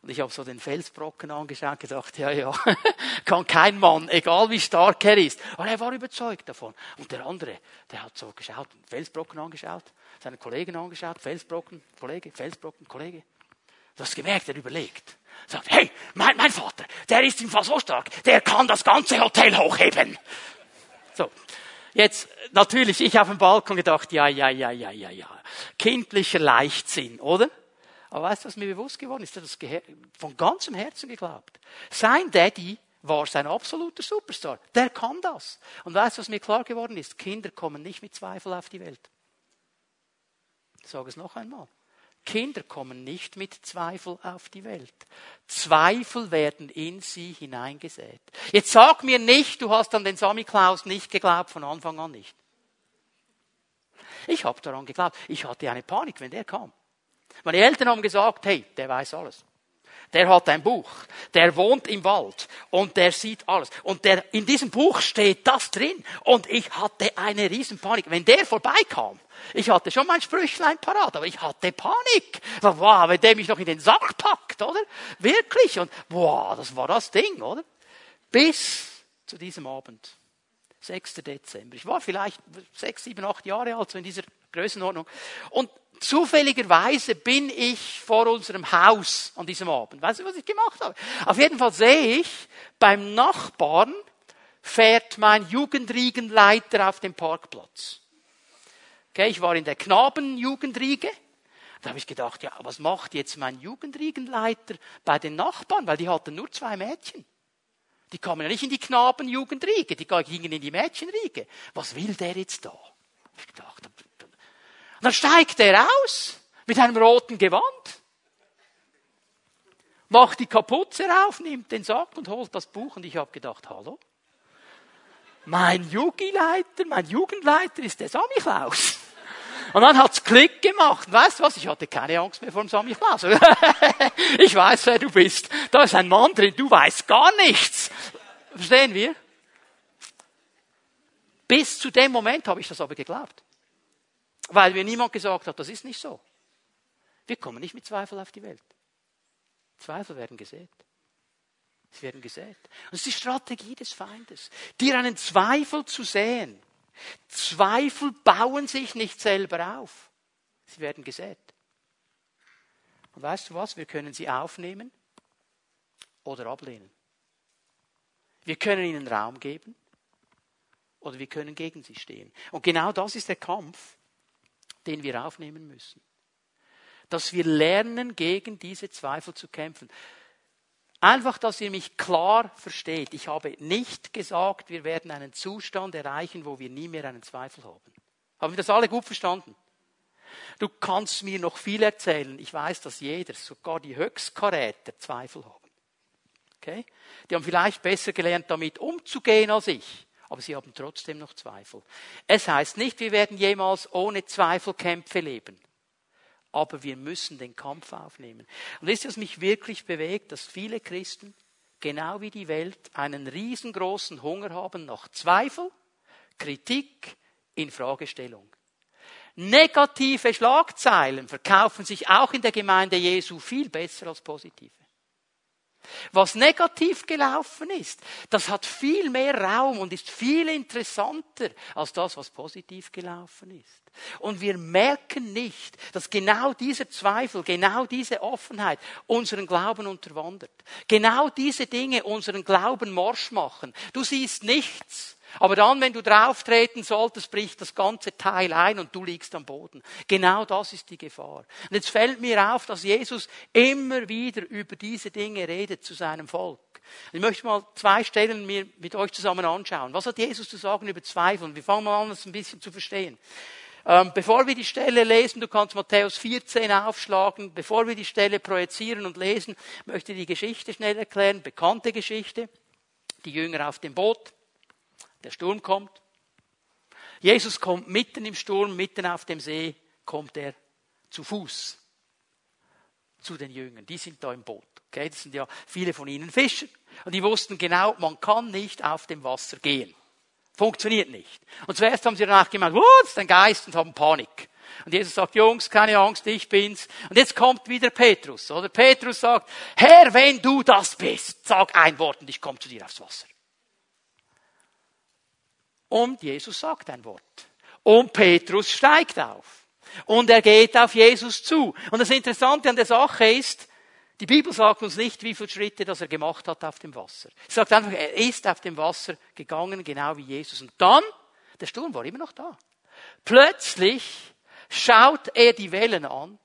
Und ich habe so den Felsbrocken angeschaut gedacht, ja, ja, kann kein Mann, egal wie stark er ist. Aber er war überzeugt davon. Und der andere, der hat so geschaut, Felsbrocken angeschaut, seine Kollegen angeschaut, Felsbrocken, Kollege, Felsbrocken, Kollege. Du hast gemerkt, er überlegt. Sagt, hey, mein, mein Vater, der ist im Fall so stark, der kann das ganze Hotel hochheben. So. Jetzt, natürlich, ich auf dem Balkon gedacht, ja, ja, ja, ja, ja, ja. Kindlicher Leichtsinn, oder? Aber weißt du, was mir bewusst geworden ist? Er hat das von ganzem Herzen geglaubt. Sein Daddy war sein absoluter Superstar. Der kann das. Und weißt du, was mir klar geworden ist? Kinder kommen nicht mit Zweifel auf die Welt. Ich sage es noch einmal. Kinder kommen nicht mit Zweifel auf die Welt. Zweifel werden in sie hineingesät. Jetzt sag mir nicht, du hast an den Sammy-Klaus nicht geglaubt, von Anfang an nicht. Ich habe daran geglaubt. Ich hatte eine Panik, wenn der kam. Meine Eltern haben gesagt, hey, der weiß alles. Der hat ein Buch. Der wohnt im Wald. Und der sieht alles. Und der, in diesem Buch steht das drin. Und ich hatte eine Riesenpanik. Wenn der vorbeikam, ich hatte schon mein Sprüchlein parat, aber ich hatte Panik. Wow, wenn der mich noch in den Sack packt, oder? Wirklich. Und wow, das war das Ding, oder? Bis zu diesem Abend. 6. Dezember. Ich war vielleicht sechs, sieben, acht Jahre alt, so in dieser Größenordnung. Und zufälligerweise bin ich vor unserem Haus an diesem Abend. Weißt du, was ich gemacht habe? Auf jeden Fall sehe ich beim Nachbarn fährt mein Jugendriegenleiter auf dem Parkplatz. Okay, ich war in der Knabenjugendriege. Da habe ich gedacht, ja, was macht jetzt mein Jugendriegenleiter bei den Nachbarn? Weil die hatten nur zwei Mädchen. Die kamen ja nicht in die Knabenjugendriege, die gingen in die Mädchenriege. Was will der jetzt da? Ich gedacht, und dann steigt er aus mit einem roten Gewand, macht die Kapuze rauf, nimmt den Sack und holt das Buch und ich habe gedacht, hallo? Mein Jugendleiter, mein Jugendleiter ist der Samichlaus. Und dann hat's Klick gemacht. Weißt du was? Ich hatte keine Angst mehr vor dem Samichlaus. ich weiß, wer du bist. Da ist ein Mann drin, du weißt gar nichts. Verstehen wir? Bis zu dem Moment habe ich das aber geglaubt. Weil mir niemand gesagt hat, das ist nicht so. Wir kommen nicht mit Zweifel auf die Welt. Zweifel werden gesät. Sie werden gesät. Und das ist die Strategie des Feindes, dir einen Zweifel zu sehen. Zweifel bauen sich nicht selber auf. Sie werden gesät. Und weißt du was? Wir können sie aufnehmen oder ablehnen. Wir können ihnen Raum geben oder wir können gegen sie stehen. Und genau das ist der Kampf, den wir aufnehmen müssen. Dass wir lernen, gegen diese Zweifel zu kämpfen. Einfach, dass ihr mich klar versteht. Ich habe nicht gesagt, wir werden einen Zustand erreichen, wo wir nie mehr einen Zweifel haben. Haben wir das alle gut verstanden? Du kannst mir noch viel erzählen. Ich weiß, dass jeder, sogar die Höchstkaräter, Zweifel haben. Okay? Die haben vielleicht besser gelernt, damit umzugehen als ich. Aber sie haben trotzdem noch Zweifel. Es heißt nicht, wir werden jemals ohne Zweifelkämpfe leben aber wir müssen den Kampf aufnehmen. Und ihr, was mich wirklich bewegt, dass viele Christen, genau wie die Welt, einen riesengroßen Hunger haben nach Zweifel, Kritik, Infragestellung. Negative Schlagzeilen verkaufen sich auch in der Gemeinde Jesu viel besser als positive. Was negativ gelaufen ist, das hat viel mehr Raum und ist viel interessanter als das, was positiv gelaufen ist. Und wir merken nicht, dass genau dieser Zweifel, genau diese Offenheit unseren Glauben unterwandert. Genau diese Dinge unseren Glauben morsch machen. Du siehst nichts. Aber dann, wenn du drauftreten solltest, bricht das ganze Teil ein und du liegst am Boden. Genau das ist die Gefahr. Und jetzt fällt mir auf, dass Jesus immer wieder über diese Dinge redet zu seinem Volk. Ich möchte mal zwei Stellen mir mit euch zusammen anschauen. Was hat Jesus zu sagen über Zweifel? Wir fangen mal an, das ein bisschen zu verstehen. Ähm, bevor wir die Stelle lesen, du kannst Matthäus 14 aufschlagen, bevor wir die Stelle projizieren und lesen, möchte ich die Geschichte schnell erklären, bekannte Geschichte. Die Jünger auf dem Boot der Sturm kommt. Jesus kommt mitten im Sturm, mitten auf dem See, kommt er zu Fuß zu den Jüngern. Die sind da im Boot. Okay, das sind ja viele von ihnen Fischer. Und die wussten genau, man kann nicht auf dem Wasser gehen. Funktioniert nicht. Und zuerst haben sie danach gemeint, oh, das ist ein Geist und haben Panik. Und Jesus sagt, Jungs, keine Angst, ich bin's. Und jetzt kommt wieder Petrus, oder? Petrus sagt, Herr, wenn du das bist, sag ein Wort und ich komme zu dir aufs Wasser. Und Jesus sagt ein Wort. Und Petrus steigt auf. Und er geht auf Jesus zu. Und das Interessante an der Sache ist, die Bibel sagt uns nicht, wie viele Schritte das er gemacht hat auf dem Wasser. Sie sagt einfach, er ist auf dem Wasser gegangen, genau wie Jesus. Und dann, der Sturm war immer noch da. Plötzlich schaut er die Wellen an,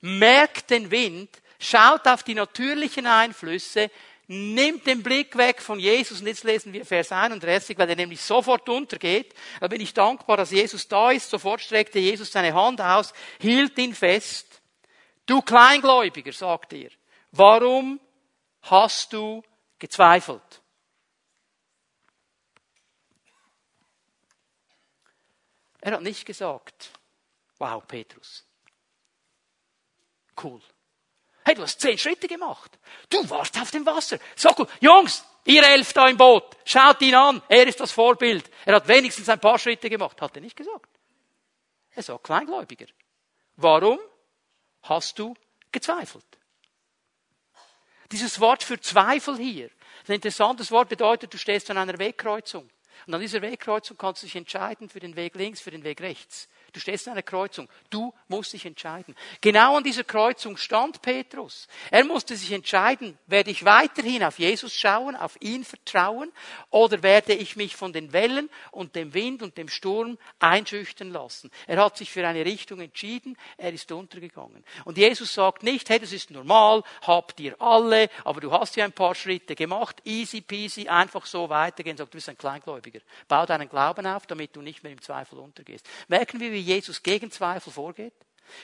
merkt den Wind, schaut auf die natürlichen Einflüsse, nimmt den Blick weg von Jesus und jetzt lesen wir Vers 31, weil er nämlich sofort untergeht. Da bin ich dankbar, dass Jesus da ist. Sofort streckte Jesus seine Hand aus, hielt ihn fest. Du Kleingläubiger, sagt er, warum hast du gezweifelt? Er hat nicht gesagt, wow, Petrus, cool, Hey, du hast zehn Schritte gemacht. Du warst auf dem Wasser. So gut. Jungs, ihr elf da im Boot, schaut ihn an. Er ist das Vorbild. Er hat wenigstens ein paar Schritte gemacht. Hat er nicht gesagt. Er sagt Kleingläubiger. Warum hast du gezweifelt? Dieses Wort für Zweifel hier, ein interessantes Wort bedeutet, du stehst an einer Wegkreuzung. Und an dieser Wegkreuzung kannst du dich entscheiden für den Weg links, für den Weg rechts. Du stehst an einer Kreuzung. Du musst dich entscheiden. Genau an dieser Kreuzung stand Petrus. Er musste sich entscheiden, werde ich weiterhin auf Jesus schauen, auf ihn vertrauen, oder werde ich mich von den Wellen und dem Wind und dem Sturm einschüchtern lassen. Er hat sich für eine Richtung entschieden, er ist untergegangen. Und Jesus sagt nicht, hey, das ist normal, habt ihr alle, aber du hast ja ein paar Schritte gemacht, easy peasy, einfach so weitergehen, sagt, du bist ein Kleingläubiger. Bau deinen Glauben auf, damit du nicht mehr im Zweifel untergehst. Merken wir, wie Jesus gegen Zweifel vorgeht?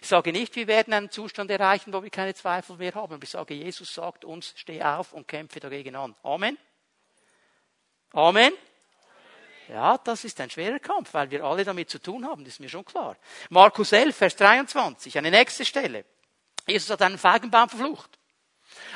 Ich sage nicht, wir werden einen Zustand erreichen, wo wir keine Zweifel mehr haben. Aber ich sage, Jesus sagt uns, steh auf und kämpfe dagegen an. Amen. Amen. Ja, das ist ein schwerer Kampf, weil wir alle damit zu tun haben, das ist mir schon klar. Markus 11, Vers 23, eine nächste Stelle. Jesus hat einen Feigenbaum verflucht.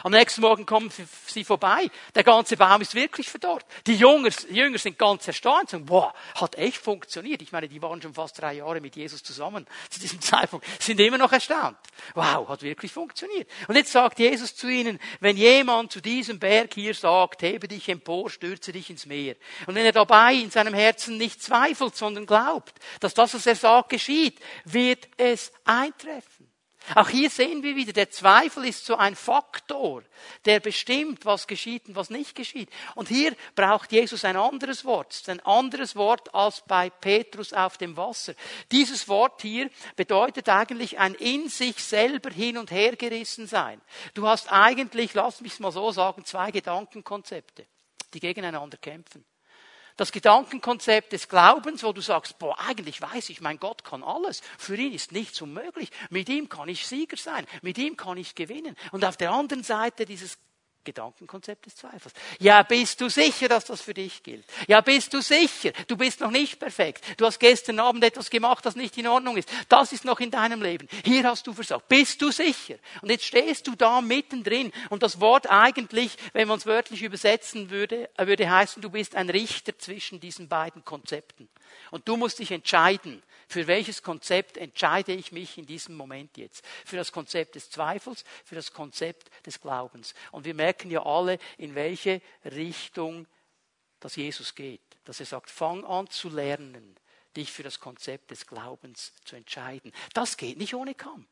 Am nächsten Morgen kommen sie vorbei. Der ganze Baum ist wirklich verdorrt. Die Jünger, Jünger sind ganz erstaunt und sagen, boah, hat echt funktioniert. Ich meine, die waren schon fast drei Jahre mit Jesus zusammen zu diesem Zeitpunkt, sind immer noch erstaunt. Wow, hat wirklich funktioniert. Und jetzt sagt Jesus zu ihnen, wenn jemand zu diesem Berg hier sagt, hebe dich empor, stürze dich ins Meer. Und wenn er dabei in seinem Herzen nicht zweifelt, sondern glaubt, dass das, was er sagt, geschieht, wird es eintreffen. Auch hier sehen wir wieder, der Zweifel ist so ein Faktor, der bestimmt, was geschieht und was nicht geschieht. Und hier braucht Jesus ein anderes Wort, ein anderes Wort als bei Petrus auf dem Wasser. Dieses Wort hier bedeutet eigentlich ein in sich selber hin und her gerissen sein. Du hast eigentlich, lass mich mal so sagen, zwei Gedankenkonzepte, die gegeneinander kämpfen. Das Gedankenkonzept des Glaubens, wo du sagst, boah, eigentlich weiß ich, mein Gott kann alles. Für ihn ist nichts unmöglich. Mit ihm kann ich Sieger sein. Mit ihm kann ich gewinnen. Und auf der anderen Seite dieses Gedankenkonzept des Zweifels. Ja, bist du sicher, dass das für dich gilt? Ja, bist du sicher? Du bist noch nicht perfekt. Du hast gestern Abend etwas gemacht, das nicht in Ordnung ist. Das ist noch in deinem Leben. Hier hast du versagt. Bist du sicher? Und jetzt stehst du da mittendrin. Und das Wort eigentlich, wenn man es wörtlich übersetzen würde, würde heißen, du bist ein Richter zwischen diesen beiden Konzepten. Und du musst dich entscheiden, für welches Konzept entscheide ich mich in diesem Moment jetzt? Für das Konzept des Zweifels, für das Konzept des Glaubens. Und wir merken ja alle, in welche Richtung das Jesus geht. Dass er sagt, fang an zu lernen, dich für das Konzept des Glaubens zu entscheiden. Das geht nicht ohne Kampf.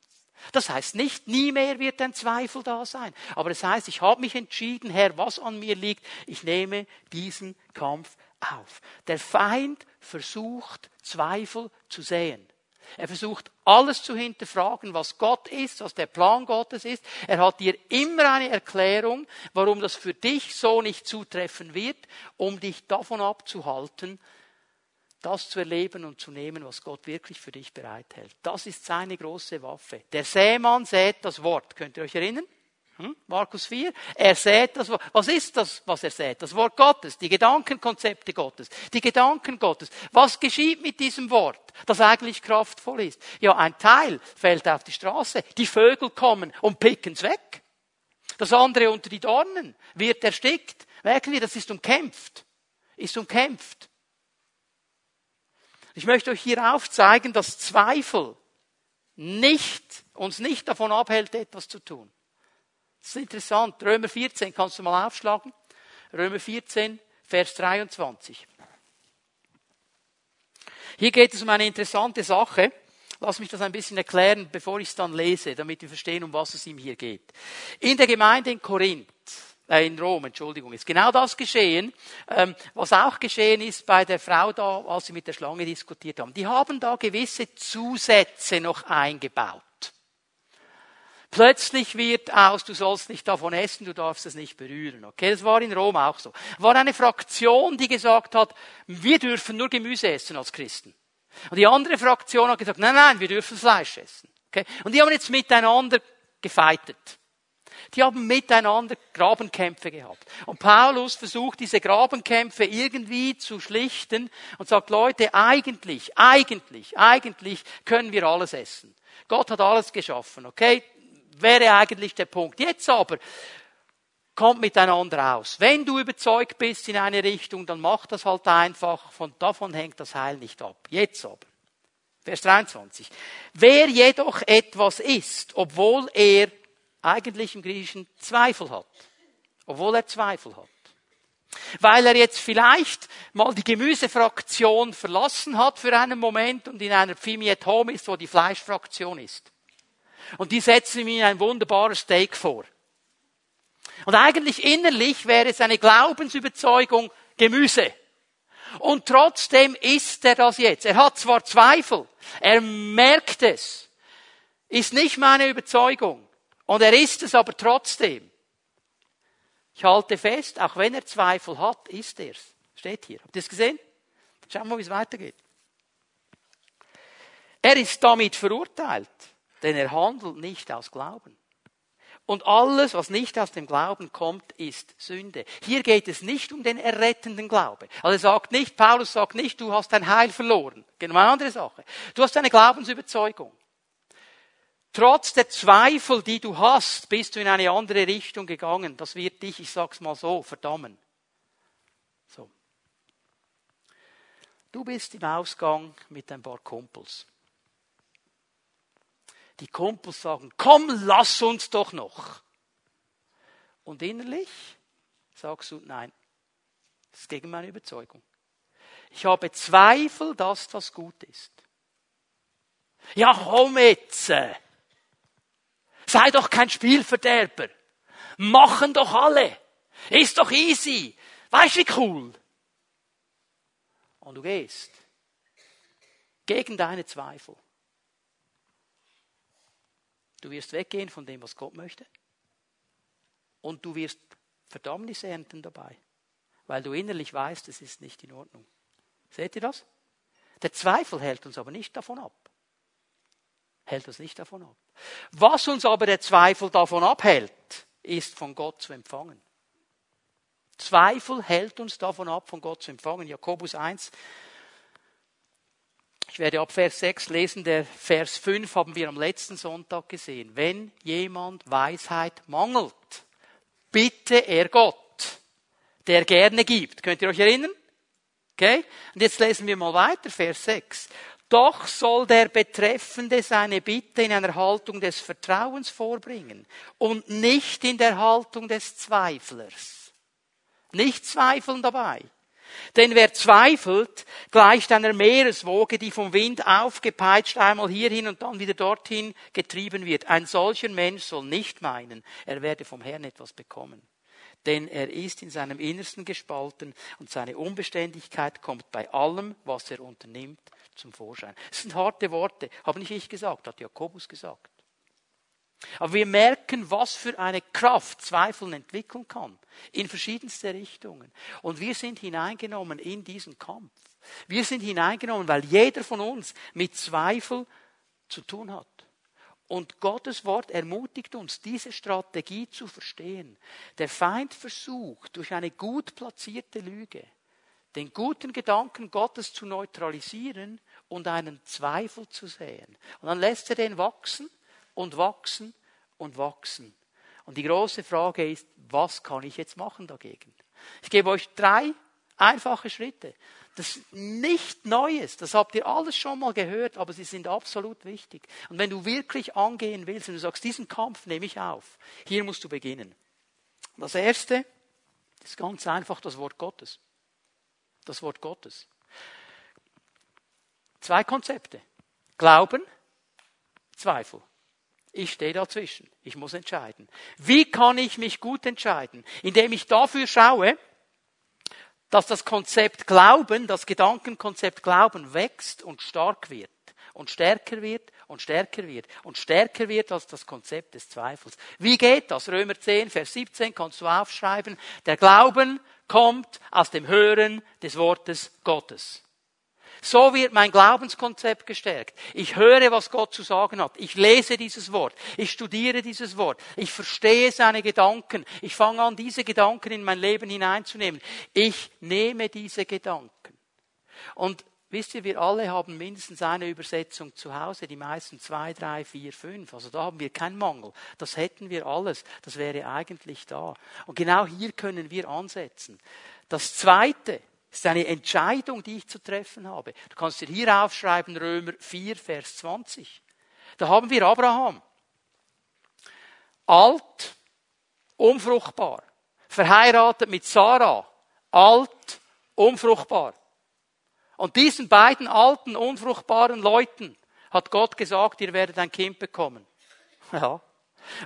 Das heißt nicht, nie mehr wird ein Zweifel da sein. Aber das heißt, ich habe mich entschieden, Herr, was an mir liegt, ich nehme diesen Kampf auf. Der Feind versucht Zweifel zu sehen. Er versucht alles zu hinterfragen, was Gott ist, was der Plan Gottes ist. Er hat dir immer eine Erklärung, warum das für dich so nicht zutreffen wird, um dich davon abzuhalten, das zu erleben und zu nehmen, was Gott wirklich für dich bereithält. Das ist seine große Waffe. Der Sämann sät das Wort. Könnt ihr euch erinnern? Hm? Markus 4. Er sät das Wort. Was ist das, was er sät? Das Wort Gottes, die Gedankenkonzepte Gottes, die Gedanken Gottes. Was geschieht mit diesem Wort, das eigentlich kraftvoll ist? Ja, ein Teil fällt auf die Straße. Die Vögel kommen und picken es weg. Das andere unter die Dornen wird erstickt. Merken wir, das ist umkämpft. Ist umkämpft. Ich möchte euch hier aufzeigen, dass Zweifel nicht, uns nicht davon abhält, etwas zu tun. Das ist interessant. Römer 14, kannst du mal aufschlagen? Römer 14, Vers 23. Hier geht es um eine interessante Sache. Lass mich das ein bisschen erklären, bevor ich es dann lese, damit wir verstehen, um was es ihm hier geht. In der Gemeinde in Korinth, äh in Rom, Entschuldigung, ist genau das geschehen, ähm, was auch geschehen ist bei der Frau da, als sie mit der Schlange diskutiert haben. Die haben da gewisse Zusätze noch eingebaut. Plötzlich wird aus, du sollst nicht davon essen, du darfst es nicht berühren. Okay, das war in Rom auch so. War eine Fraktion, die gesagt hat, wir dürfen nur Gemüse essen als Christen. Und die andere Fraktion hat gesagt, nein, nein, wir dürfen Fleisch essen. Okay? Und die haben jetzt miteinander gefeitet. Die haben miteinander Grabenkämpfe gehabt. Und Paulus versucht, diese Grabenkämpfe irgendwie zu schlichten und sagt, Leute, eigentlich, eigentlich, eigentlich können wir alles essen. Gott hat alles geschaffen, okay? Wäre eigentlich der Punkt. Jetzt aber kommt miteinander aus. Wenn du überzeugt bist in eine Richtung, dann mach das halt einfach. Von davon hängt das Heil nicht ab. Jetzt aber. Vers 23. Wer jedoch etwas ist, obwohl er eigentlich im Griechischen Zweifel hat. Obwohl er Zweifel hat. Weil er jetzt vielleicht mal die Gemüsefraktion verlassen hat für einen Moment und in einer Pfimi at Home ist, wo die Fleischfraktion ist. Und die setzen ihm ein wunderbares Steak vor. Und eigentlich innerlich wäre es eine Glaubensüberzeugung Gemüse. Und trotzdem isst er das jetzt. Er hat zwar Zweifel, er merkt es, ist nicht meine Überzeugung. Und er isst es aber trotzdem. Ich halte fest, auch wenn er Zweifel hat, ist er es. Steht hier. Habt ihr es gesehen? Schauen wir mal, wie es weitergeht. Er ist damit verurteilt, denn er handelt nicht aus Glauben. Und alles, was nicht aus dem Glauben kommt, ist Sünde. Hier geht es nicht um den errettenden Glaube. Also er sagt nicht, Paulus sagt nicht, du hast dein Heil verloren. Genau eine andere Sache. Du hast eine Glaubensüberzeugung. Trotz der Zweifel, die du hast, bist du in eine andere Richtung gegangen. Das wird dich, ich sag's mal so, verdammen. So. Du bist im Ausgang mit ein paar Kumpels. Die Kumpels sagen, komm, lass uns doch noch. Und innerlich sagst du, nein, das ist gegen meine Überzeugung. Ich habe Zweifel, dass das gut ist. Ja, komm jetzt. Sei doch kein Spielverderber. Machen doch alle. Ist doch easy. Weißt du, wie cool? Und du gehst gegen deine Zweifel. Du wirst weggehen von dem, was Gott möchte. Und du wirst Verdammnis ernten dabei. Weil du innerlich weißt, es ist nicht in Ordnung. Seht ihr das? Der Zweifel hält uns aber nicht davon ab. Hält uns nicht davon ab. Was uns aber der Zweifel davon abhält, ist von Gott zu empfangen. Zweifel hält uns davon ab, von Gott zu empfangen. Jakobus 1, ich werde ab Vers 6 lesen, der Vers 5 haben wir am letzten Sonntag gesehen. Wenn jemand Weisheit mangelt, bitte er Gott, der gerne gibt. Könnt ihr euch erinnern? Okay? Und jetzt lesen wir mal weiter, Vers 6. Doch soll der Betreffende seine Bitte in einer Haltung des Vertrauens vorbringen und nicht in der Haltung des Zweiflers. Nicht zweifeln dabei. Denn wer zweifelt, gleicht einer Meereswoge, die vom Wind aufgepeitscht einmal hierhin und dann wieder dorthin getrieben wird. Ein solcher Mensch soll nicht meinen, er werde vom Herrn etwas bekommen. Denn er ist in seinem Innersten gespalten und seine Unbeständigkeit kommt bei allem, was er unternimmt, zum Vorschein. Das sind harte Worte, habe nicht ich gesagt, hat Jakobus gesagt. Aber wir merken, was für eine Kraft Zweifeln entwickeln kann. In verschiedenste Richtungen. Und wir sind hineingenommen in diesen Kampf. Wir sind hineingenommen, weil jeder von uns mit Zweifel zu tun hat. Und Gottes Wort ermutigt uns, diese Strategie zu verstehen. Der Feind versucht, durch eine gut platzierte Lüge, den guten Gedanken Gottes zu neutralisieren und einen Zweifel zu säen. Und dann lässt er den wachsen und wachsen und wachsen. Und die große Frage ist, was kann ich jetzt machen dagegen? Ich gebe euch drei einfache Schritte. Das ist nicht Neues, das habt ihr alles schon mal gehört, aber sie sind absolut wichtig. Und wenn du wirklich angehen willst und du sagst, diesen Kampf nehme ich auf, hier musst du beginnen. Das erste ist ganz einfach das Wort Gottes. Das Wort Gottes. Zwei Konzepte. Glauben, Zweifel. Ich stehe dazwischen. Ich muss entscheiden. Wie kann ich mich gut entscheiden? Indem ich dafür schaue, dass das Konzept Glauben, das Gedankenkonzept Glauben wächst und stark wird und stärker wird und stärker wird und stärker wird als das Konzept des Zweifels. Wie geht das? Römer 10, Vers 17 kannst du aufschreiben. Der Glauben kommt aus dem Hören des Wortes Gottes. So wird mein Glaubenskonzept gestärkt. Ich höre, was Gott zu sagen hat. Ich lese dieses Wort. Ich studiere dieses Wort. Ich verstehe seine Gedanken. Ich fange an, diese Gedanken in mein Leben hineinzunehmen. Ich nehme diese Gedanken. Und wisst ihr, wir alle haben mindestens eine Übersetzung zu Hause, die meisten zwei, drei, vier, fünf. Also da haben wir keinen Mangel. Das hätten wir alles. Das wäre eigentlich da. Und genau hier können wir ansetzen. Das zweite, ist eine Entscheidung, die ich zu treffen habe. Du kannst dir hier aufschreiben, Römer 4, Vers 20. Da haben wir Abraham. Alt, unfruchtbar, verheiratet mit Sarah, alt, unfruchtbar. Und diesen beiden alten, unfruchtbaren Leuten hat Gott gesagt, ihr werdet ein Kind bekommen. Ja.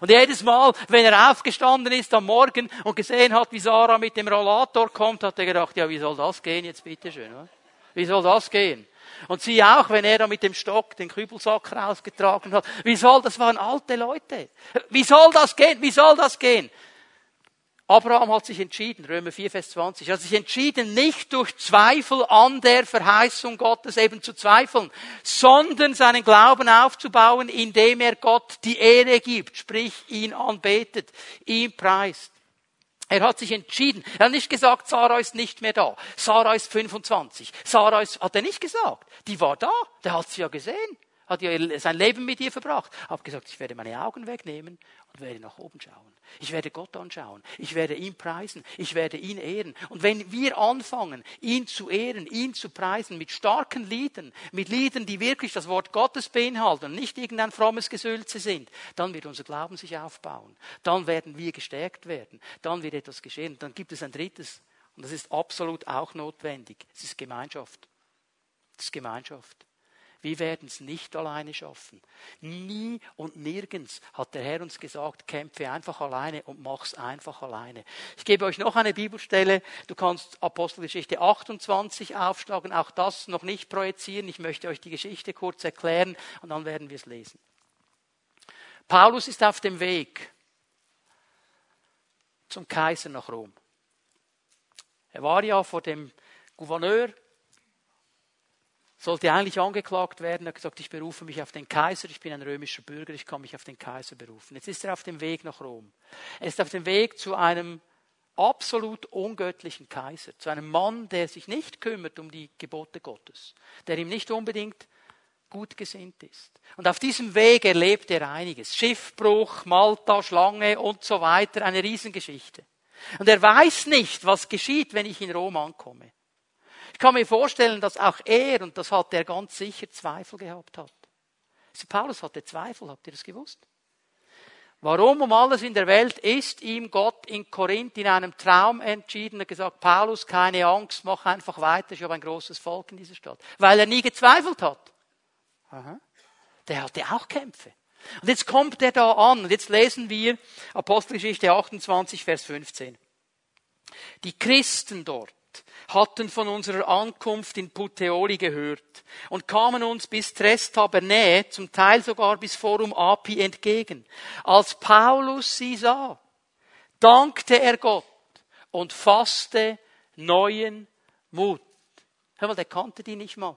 Und jedes Mal, wenn er aufgestanden ist am Morgen und gesehen hat, wie Sarah mit dem Rollator kommt, hat er gedacht, ja, wie soll das gehen jetzt bitteschön? Oder? Wie soll das gehen? Und sie auch, wenn er da mit dem Stock den Kübelsack rausgetragen hat. Wie soll, das waren alte Leute. Wie soll das gehen? Wie soll das gehen? Abraham hat sich entschieden, Römer 4, Vers 20, hat sich entschieden, nicht durch Zweifel an der Verheißung Gottes eben zu zweifeln, sondern seinen Glauben aufzubauen, indem er Gott die Ehre gibt, sprich ihn anbetet, ihn preist. Er hat sich entschieden. Er hat nicht gesagt, Sarah ist nicht mehr da. Sarah ist 25. Sarah ist, hat er nicht gesagt. Die war da. Der hat sie ja gesehen hat ja sein Leben mit ihr verbracht. Habe gesagt, ich werde meine Augen wegnehmen und werde nach oben schauen. Ich werde Gott anschauen. Ich werde ihn preisen. Ich werde ihn ehren. Und wenn wir anfangen, ihn zu ehren, ihn zu preisen, mit starken Liedern, mit Liedern, die wirklich das Wort Gottes beinhalten und nicht irgendein frommes Gesülze sind, dann wird unser Glauben sich aufbauen. Dann werden wir gestärkt werden. Dann wird etwas geschehen. dann gibt es ein drittes. Und das ist absolut auch notwendig. Es ist Gemeinschaft. Es ist Gemeinschaft. Wir werden es nicht alleine schaffen. Nie und nirgends hat der Herr uns gesagt, kämpfe einfach alleine und mach's einfach alleine. Ich gebe euch noch eine Bibelstelle. Du kannst Apostelgeschichte 28 aufschlagen, auch das noch nicht projizieren. Ich möchte euch die Geschichte kurz erklären und dann werden wir es lesen. Paulus ist auf dem Weg zum Kaiser nach Rom. Er war ja vor dem Gouverneur sollte eigentlich angeklagt werden. Er hat gesagt, ich berufe mich auf den Kaiser, ich bin ein römischer Bürger, ich kann mich auf den Kaiser berufen. Jetzt ist er auf dem Weg nach Rom. Er ist auf dem Weg zu einem absolut ungöttlichen Kaiser, zu einem Mann, der sich nicht kümmert um die Gebote Gottes, der ihm nicht unbedingt gut gesinnt ist. Und auf diesem Weg erlebt er einiges. Schiffbruch, Malta, Schlange und so weiter, eine Riesengeschichte. Und er weiß nicht, was geschieht, wenn ich in Rom ankomme. Ich kann mir vorstellen, dass auch er, und das hat er ganz sicher, Zweifel gehabt hat. Paulus hatte Zweifel, habt ihr das gewusst? Warum um alles in der Welt ist ihm Gott in Korinth in einem Traum entschieden und gesagt, Paulus, keine Angst, mach einfach weiter, ich habe ein großes Volk in dieser Stadt. Weil er nie gezweifelt hat. Aha. Der hatte auch Kämpfe. Und jetzt kommt er da an und jetzt lesen wir Apostelgeschichte 28, Vers 15. Die Christen dort hatten von unserer Ankunft in Puteoli gehört und kamen uns bis Trestaberne, zum Teil sogar bis Forum Api entgegen. Als Paulus sie sah, dankte er Gott und fasste neuen Mut. Hör mal, der kannte die nicht mal.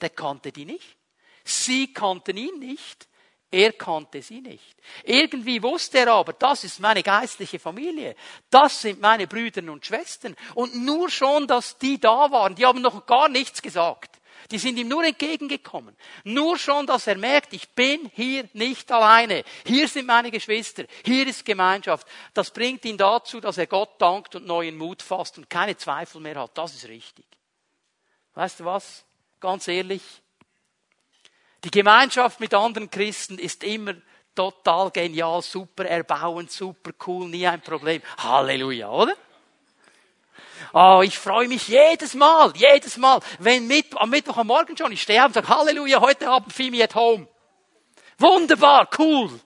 Der kannte die nicht. Sie kannten ihn nicht. Er kannte sie nicht. Irgendwie wusste er aber, das ist meine geistliche Familie. Das sind meine Brüder und Schwestern. Und nur schon, dass die da waren, die haben noch gar nichts gesagt. Die sind ihm nur entgegengekommen. Nur schon, dass er merkt, ich bin hier nicht alleine. Hier sind meine Geschwister. Hier ist Gemeinschaft. Das bringt ihn dazu, dass er Gott dankt und neuen Mut fasst und keine Zweifel mehr hat. Das ist richtig. Weißt du was? Ganz ehrlich, die Gemeinschaft mit anderen Christen ist immer total genial, super erbauend, super cool, nie ein Problem. Halleluja, oder? Oh, ich freue mich jedes Mal, jedes Mal, wenn mit, am Mittwoch am Morgen schon, ich stehe auf und sage, Halleluja, heute Abend Fimi at home. Wunderbar, cool.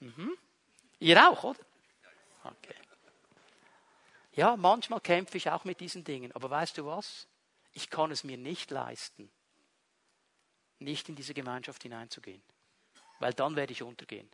Mhm. Ihr auch, oder? Okay. Ja, manchmal kämpfe ich auch mit diesen Dingen, aber weißt du was? Ich kann es mir nicht leisten, nicht in diese Gemeinschaft hineinzugehen. Weil dann werde ich untergehen.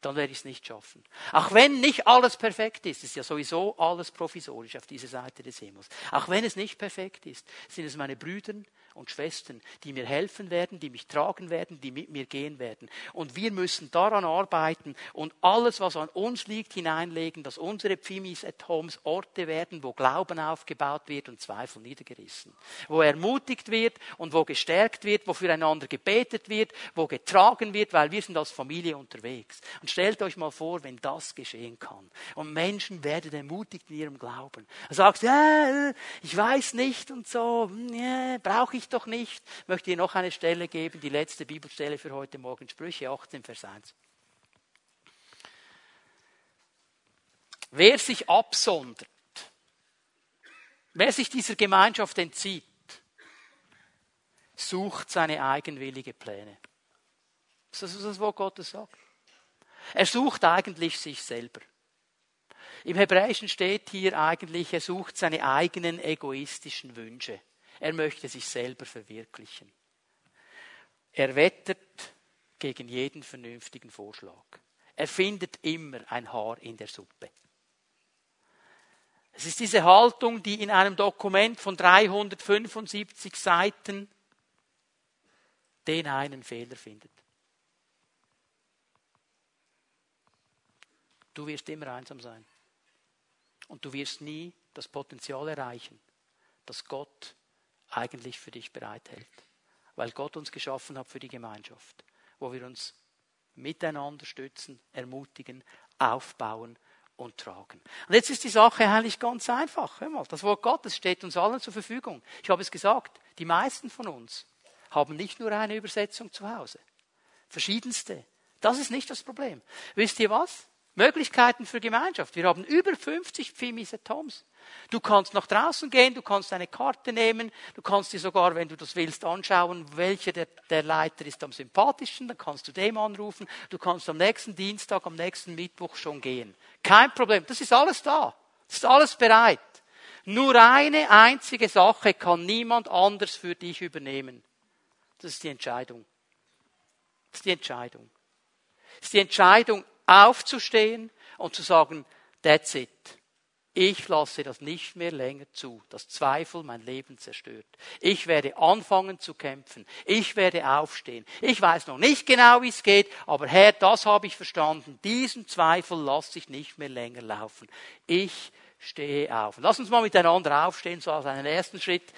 Dann werde ich es nicht schaffen. Auch wenn nicht alles perfekt ist, ist ja sowieso alles provisorisch auf dieser Seite des Himmels. Auch wenn es nicht perfekt ist, sind es meine Brüder und Schwestern, die mir helfen werden, die mich tragen werden, die mit mir gehen werden. Und wir müssen daran arbeiten und alles, was an uns liegt, hineinlegen, dass unsere Pfimis at Homes Orte werden, wo Glauben aufgebaut wird und Zweifel niedergerissen. Wo ermutigt wird und wo gestärkt wird, wo füreinander gebetet wird, wo getragen wird, weil wir sind als Familie unterwegs. Und stellt euch mal vor, wenn das geschehen kann. Und Menschen werden ermutigt in ihrem Glauben. Du sagst, ja, ich weiß nicht und so, ja, brauche ich doch nicht. Ich möchte dir noch eine Stelle geben, die letzte Bibelstelle für heute Morgen, Sprüche 18, Vers 1. Wer sich absondert Wer sich dieser Gemeinschaft entzieht, sucht seine eigenwillige Pläne. Das ist das, was Gott sagt. Er sucht eigentlich sich selber. Im Hebräischen steht hier eigentlich, er sucht seine eigenen egoistischen Wünsche. Er möchte sich selber verwirklichen. Er wettert gegen jeden vernünftigen Vorschlag. Er findet immer ein Haar in der Suppe. Es ist diese Haltung, die in einem Dokument von 375 Seiten den einen Fehler findet. Du wirst immer einsam sein. Und du wirst nie das Potenzial erreichen, das Gott eigentlich für dich bereithält. Weil Gott uns geschaffen hat für die Gemeinschaft, wo wir uns miteinander stützen, ermutigen, aufbauen und tragen. Und jetzt ist die Sache eigentlich ganz einfach. Hör mal, das Wort Gottes steht uns allen zur Verfügung. Ich habe es gesagt, die meisten von uns haben nicht nur eine Übersetzung zu Hause. Verschiedenste. Das ist nicht das Problem. Wisst ihr was? Möglichkeiten für Gemeinschaft. Wir haben über 50 Pfimise Toms. Du kannst nach draußen gehen, du kannst eine Karte nehmen, du kannst dir sogar, wenn du das willst, anschauen, welcher der, der Leiter ist am sympathischsten, dann kannst du dem anrufen, du kannst am nächsten Dienstag, am nächsten Mittwoch schon gehen. Kein Problem, das ist alles da, das ist alles bereit. Nur eine einzige Sache kann niemand anders für dich übernehmen. Das ist die Entscheidung. Das ist die Entscheidung. Das ist die Entscheidung, aufzustehen und zu sagen, that's it. Ich lasse das nicht mehr länger zu, dass Zweifel mein Leben zerstört. Ich werde anfangen zu kämpfen. Ich werde aufstehen. Ich weiß noch nicht genau, wie es geht, aber Herr, das habe ich verstanden. Diesen Zweifel lasse ich nicht mehr länger laufen. Ich stehe auf. Lass uns mal miteinander aufstehen, so als einen ersten Schritt.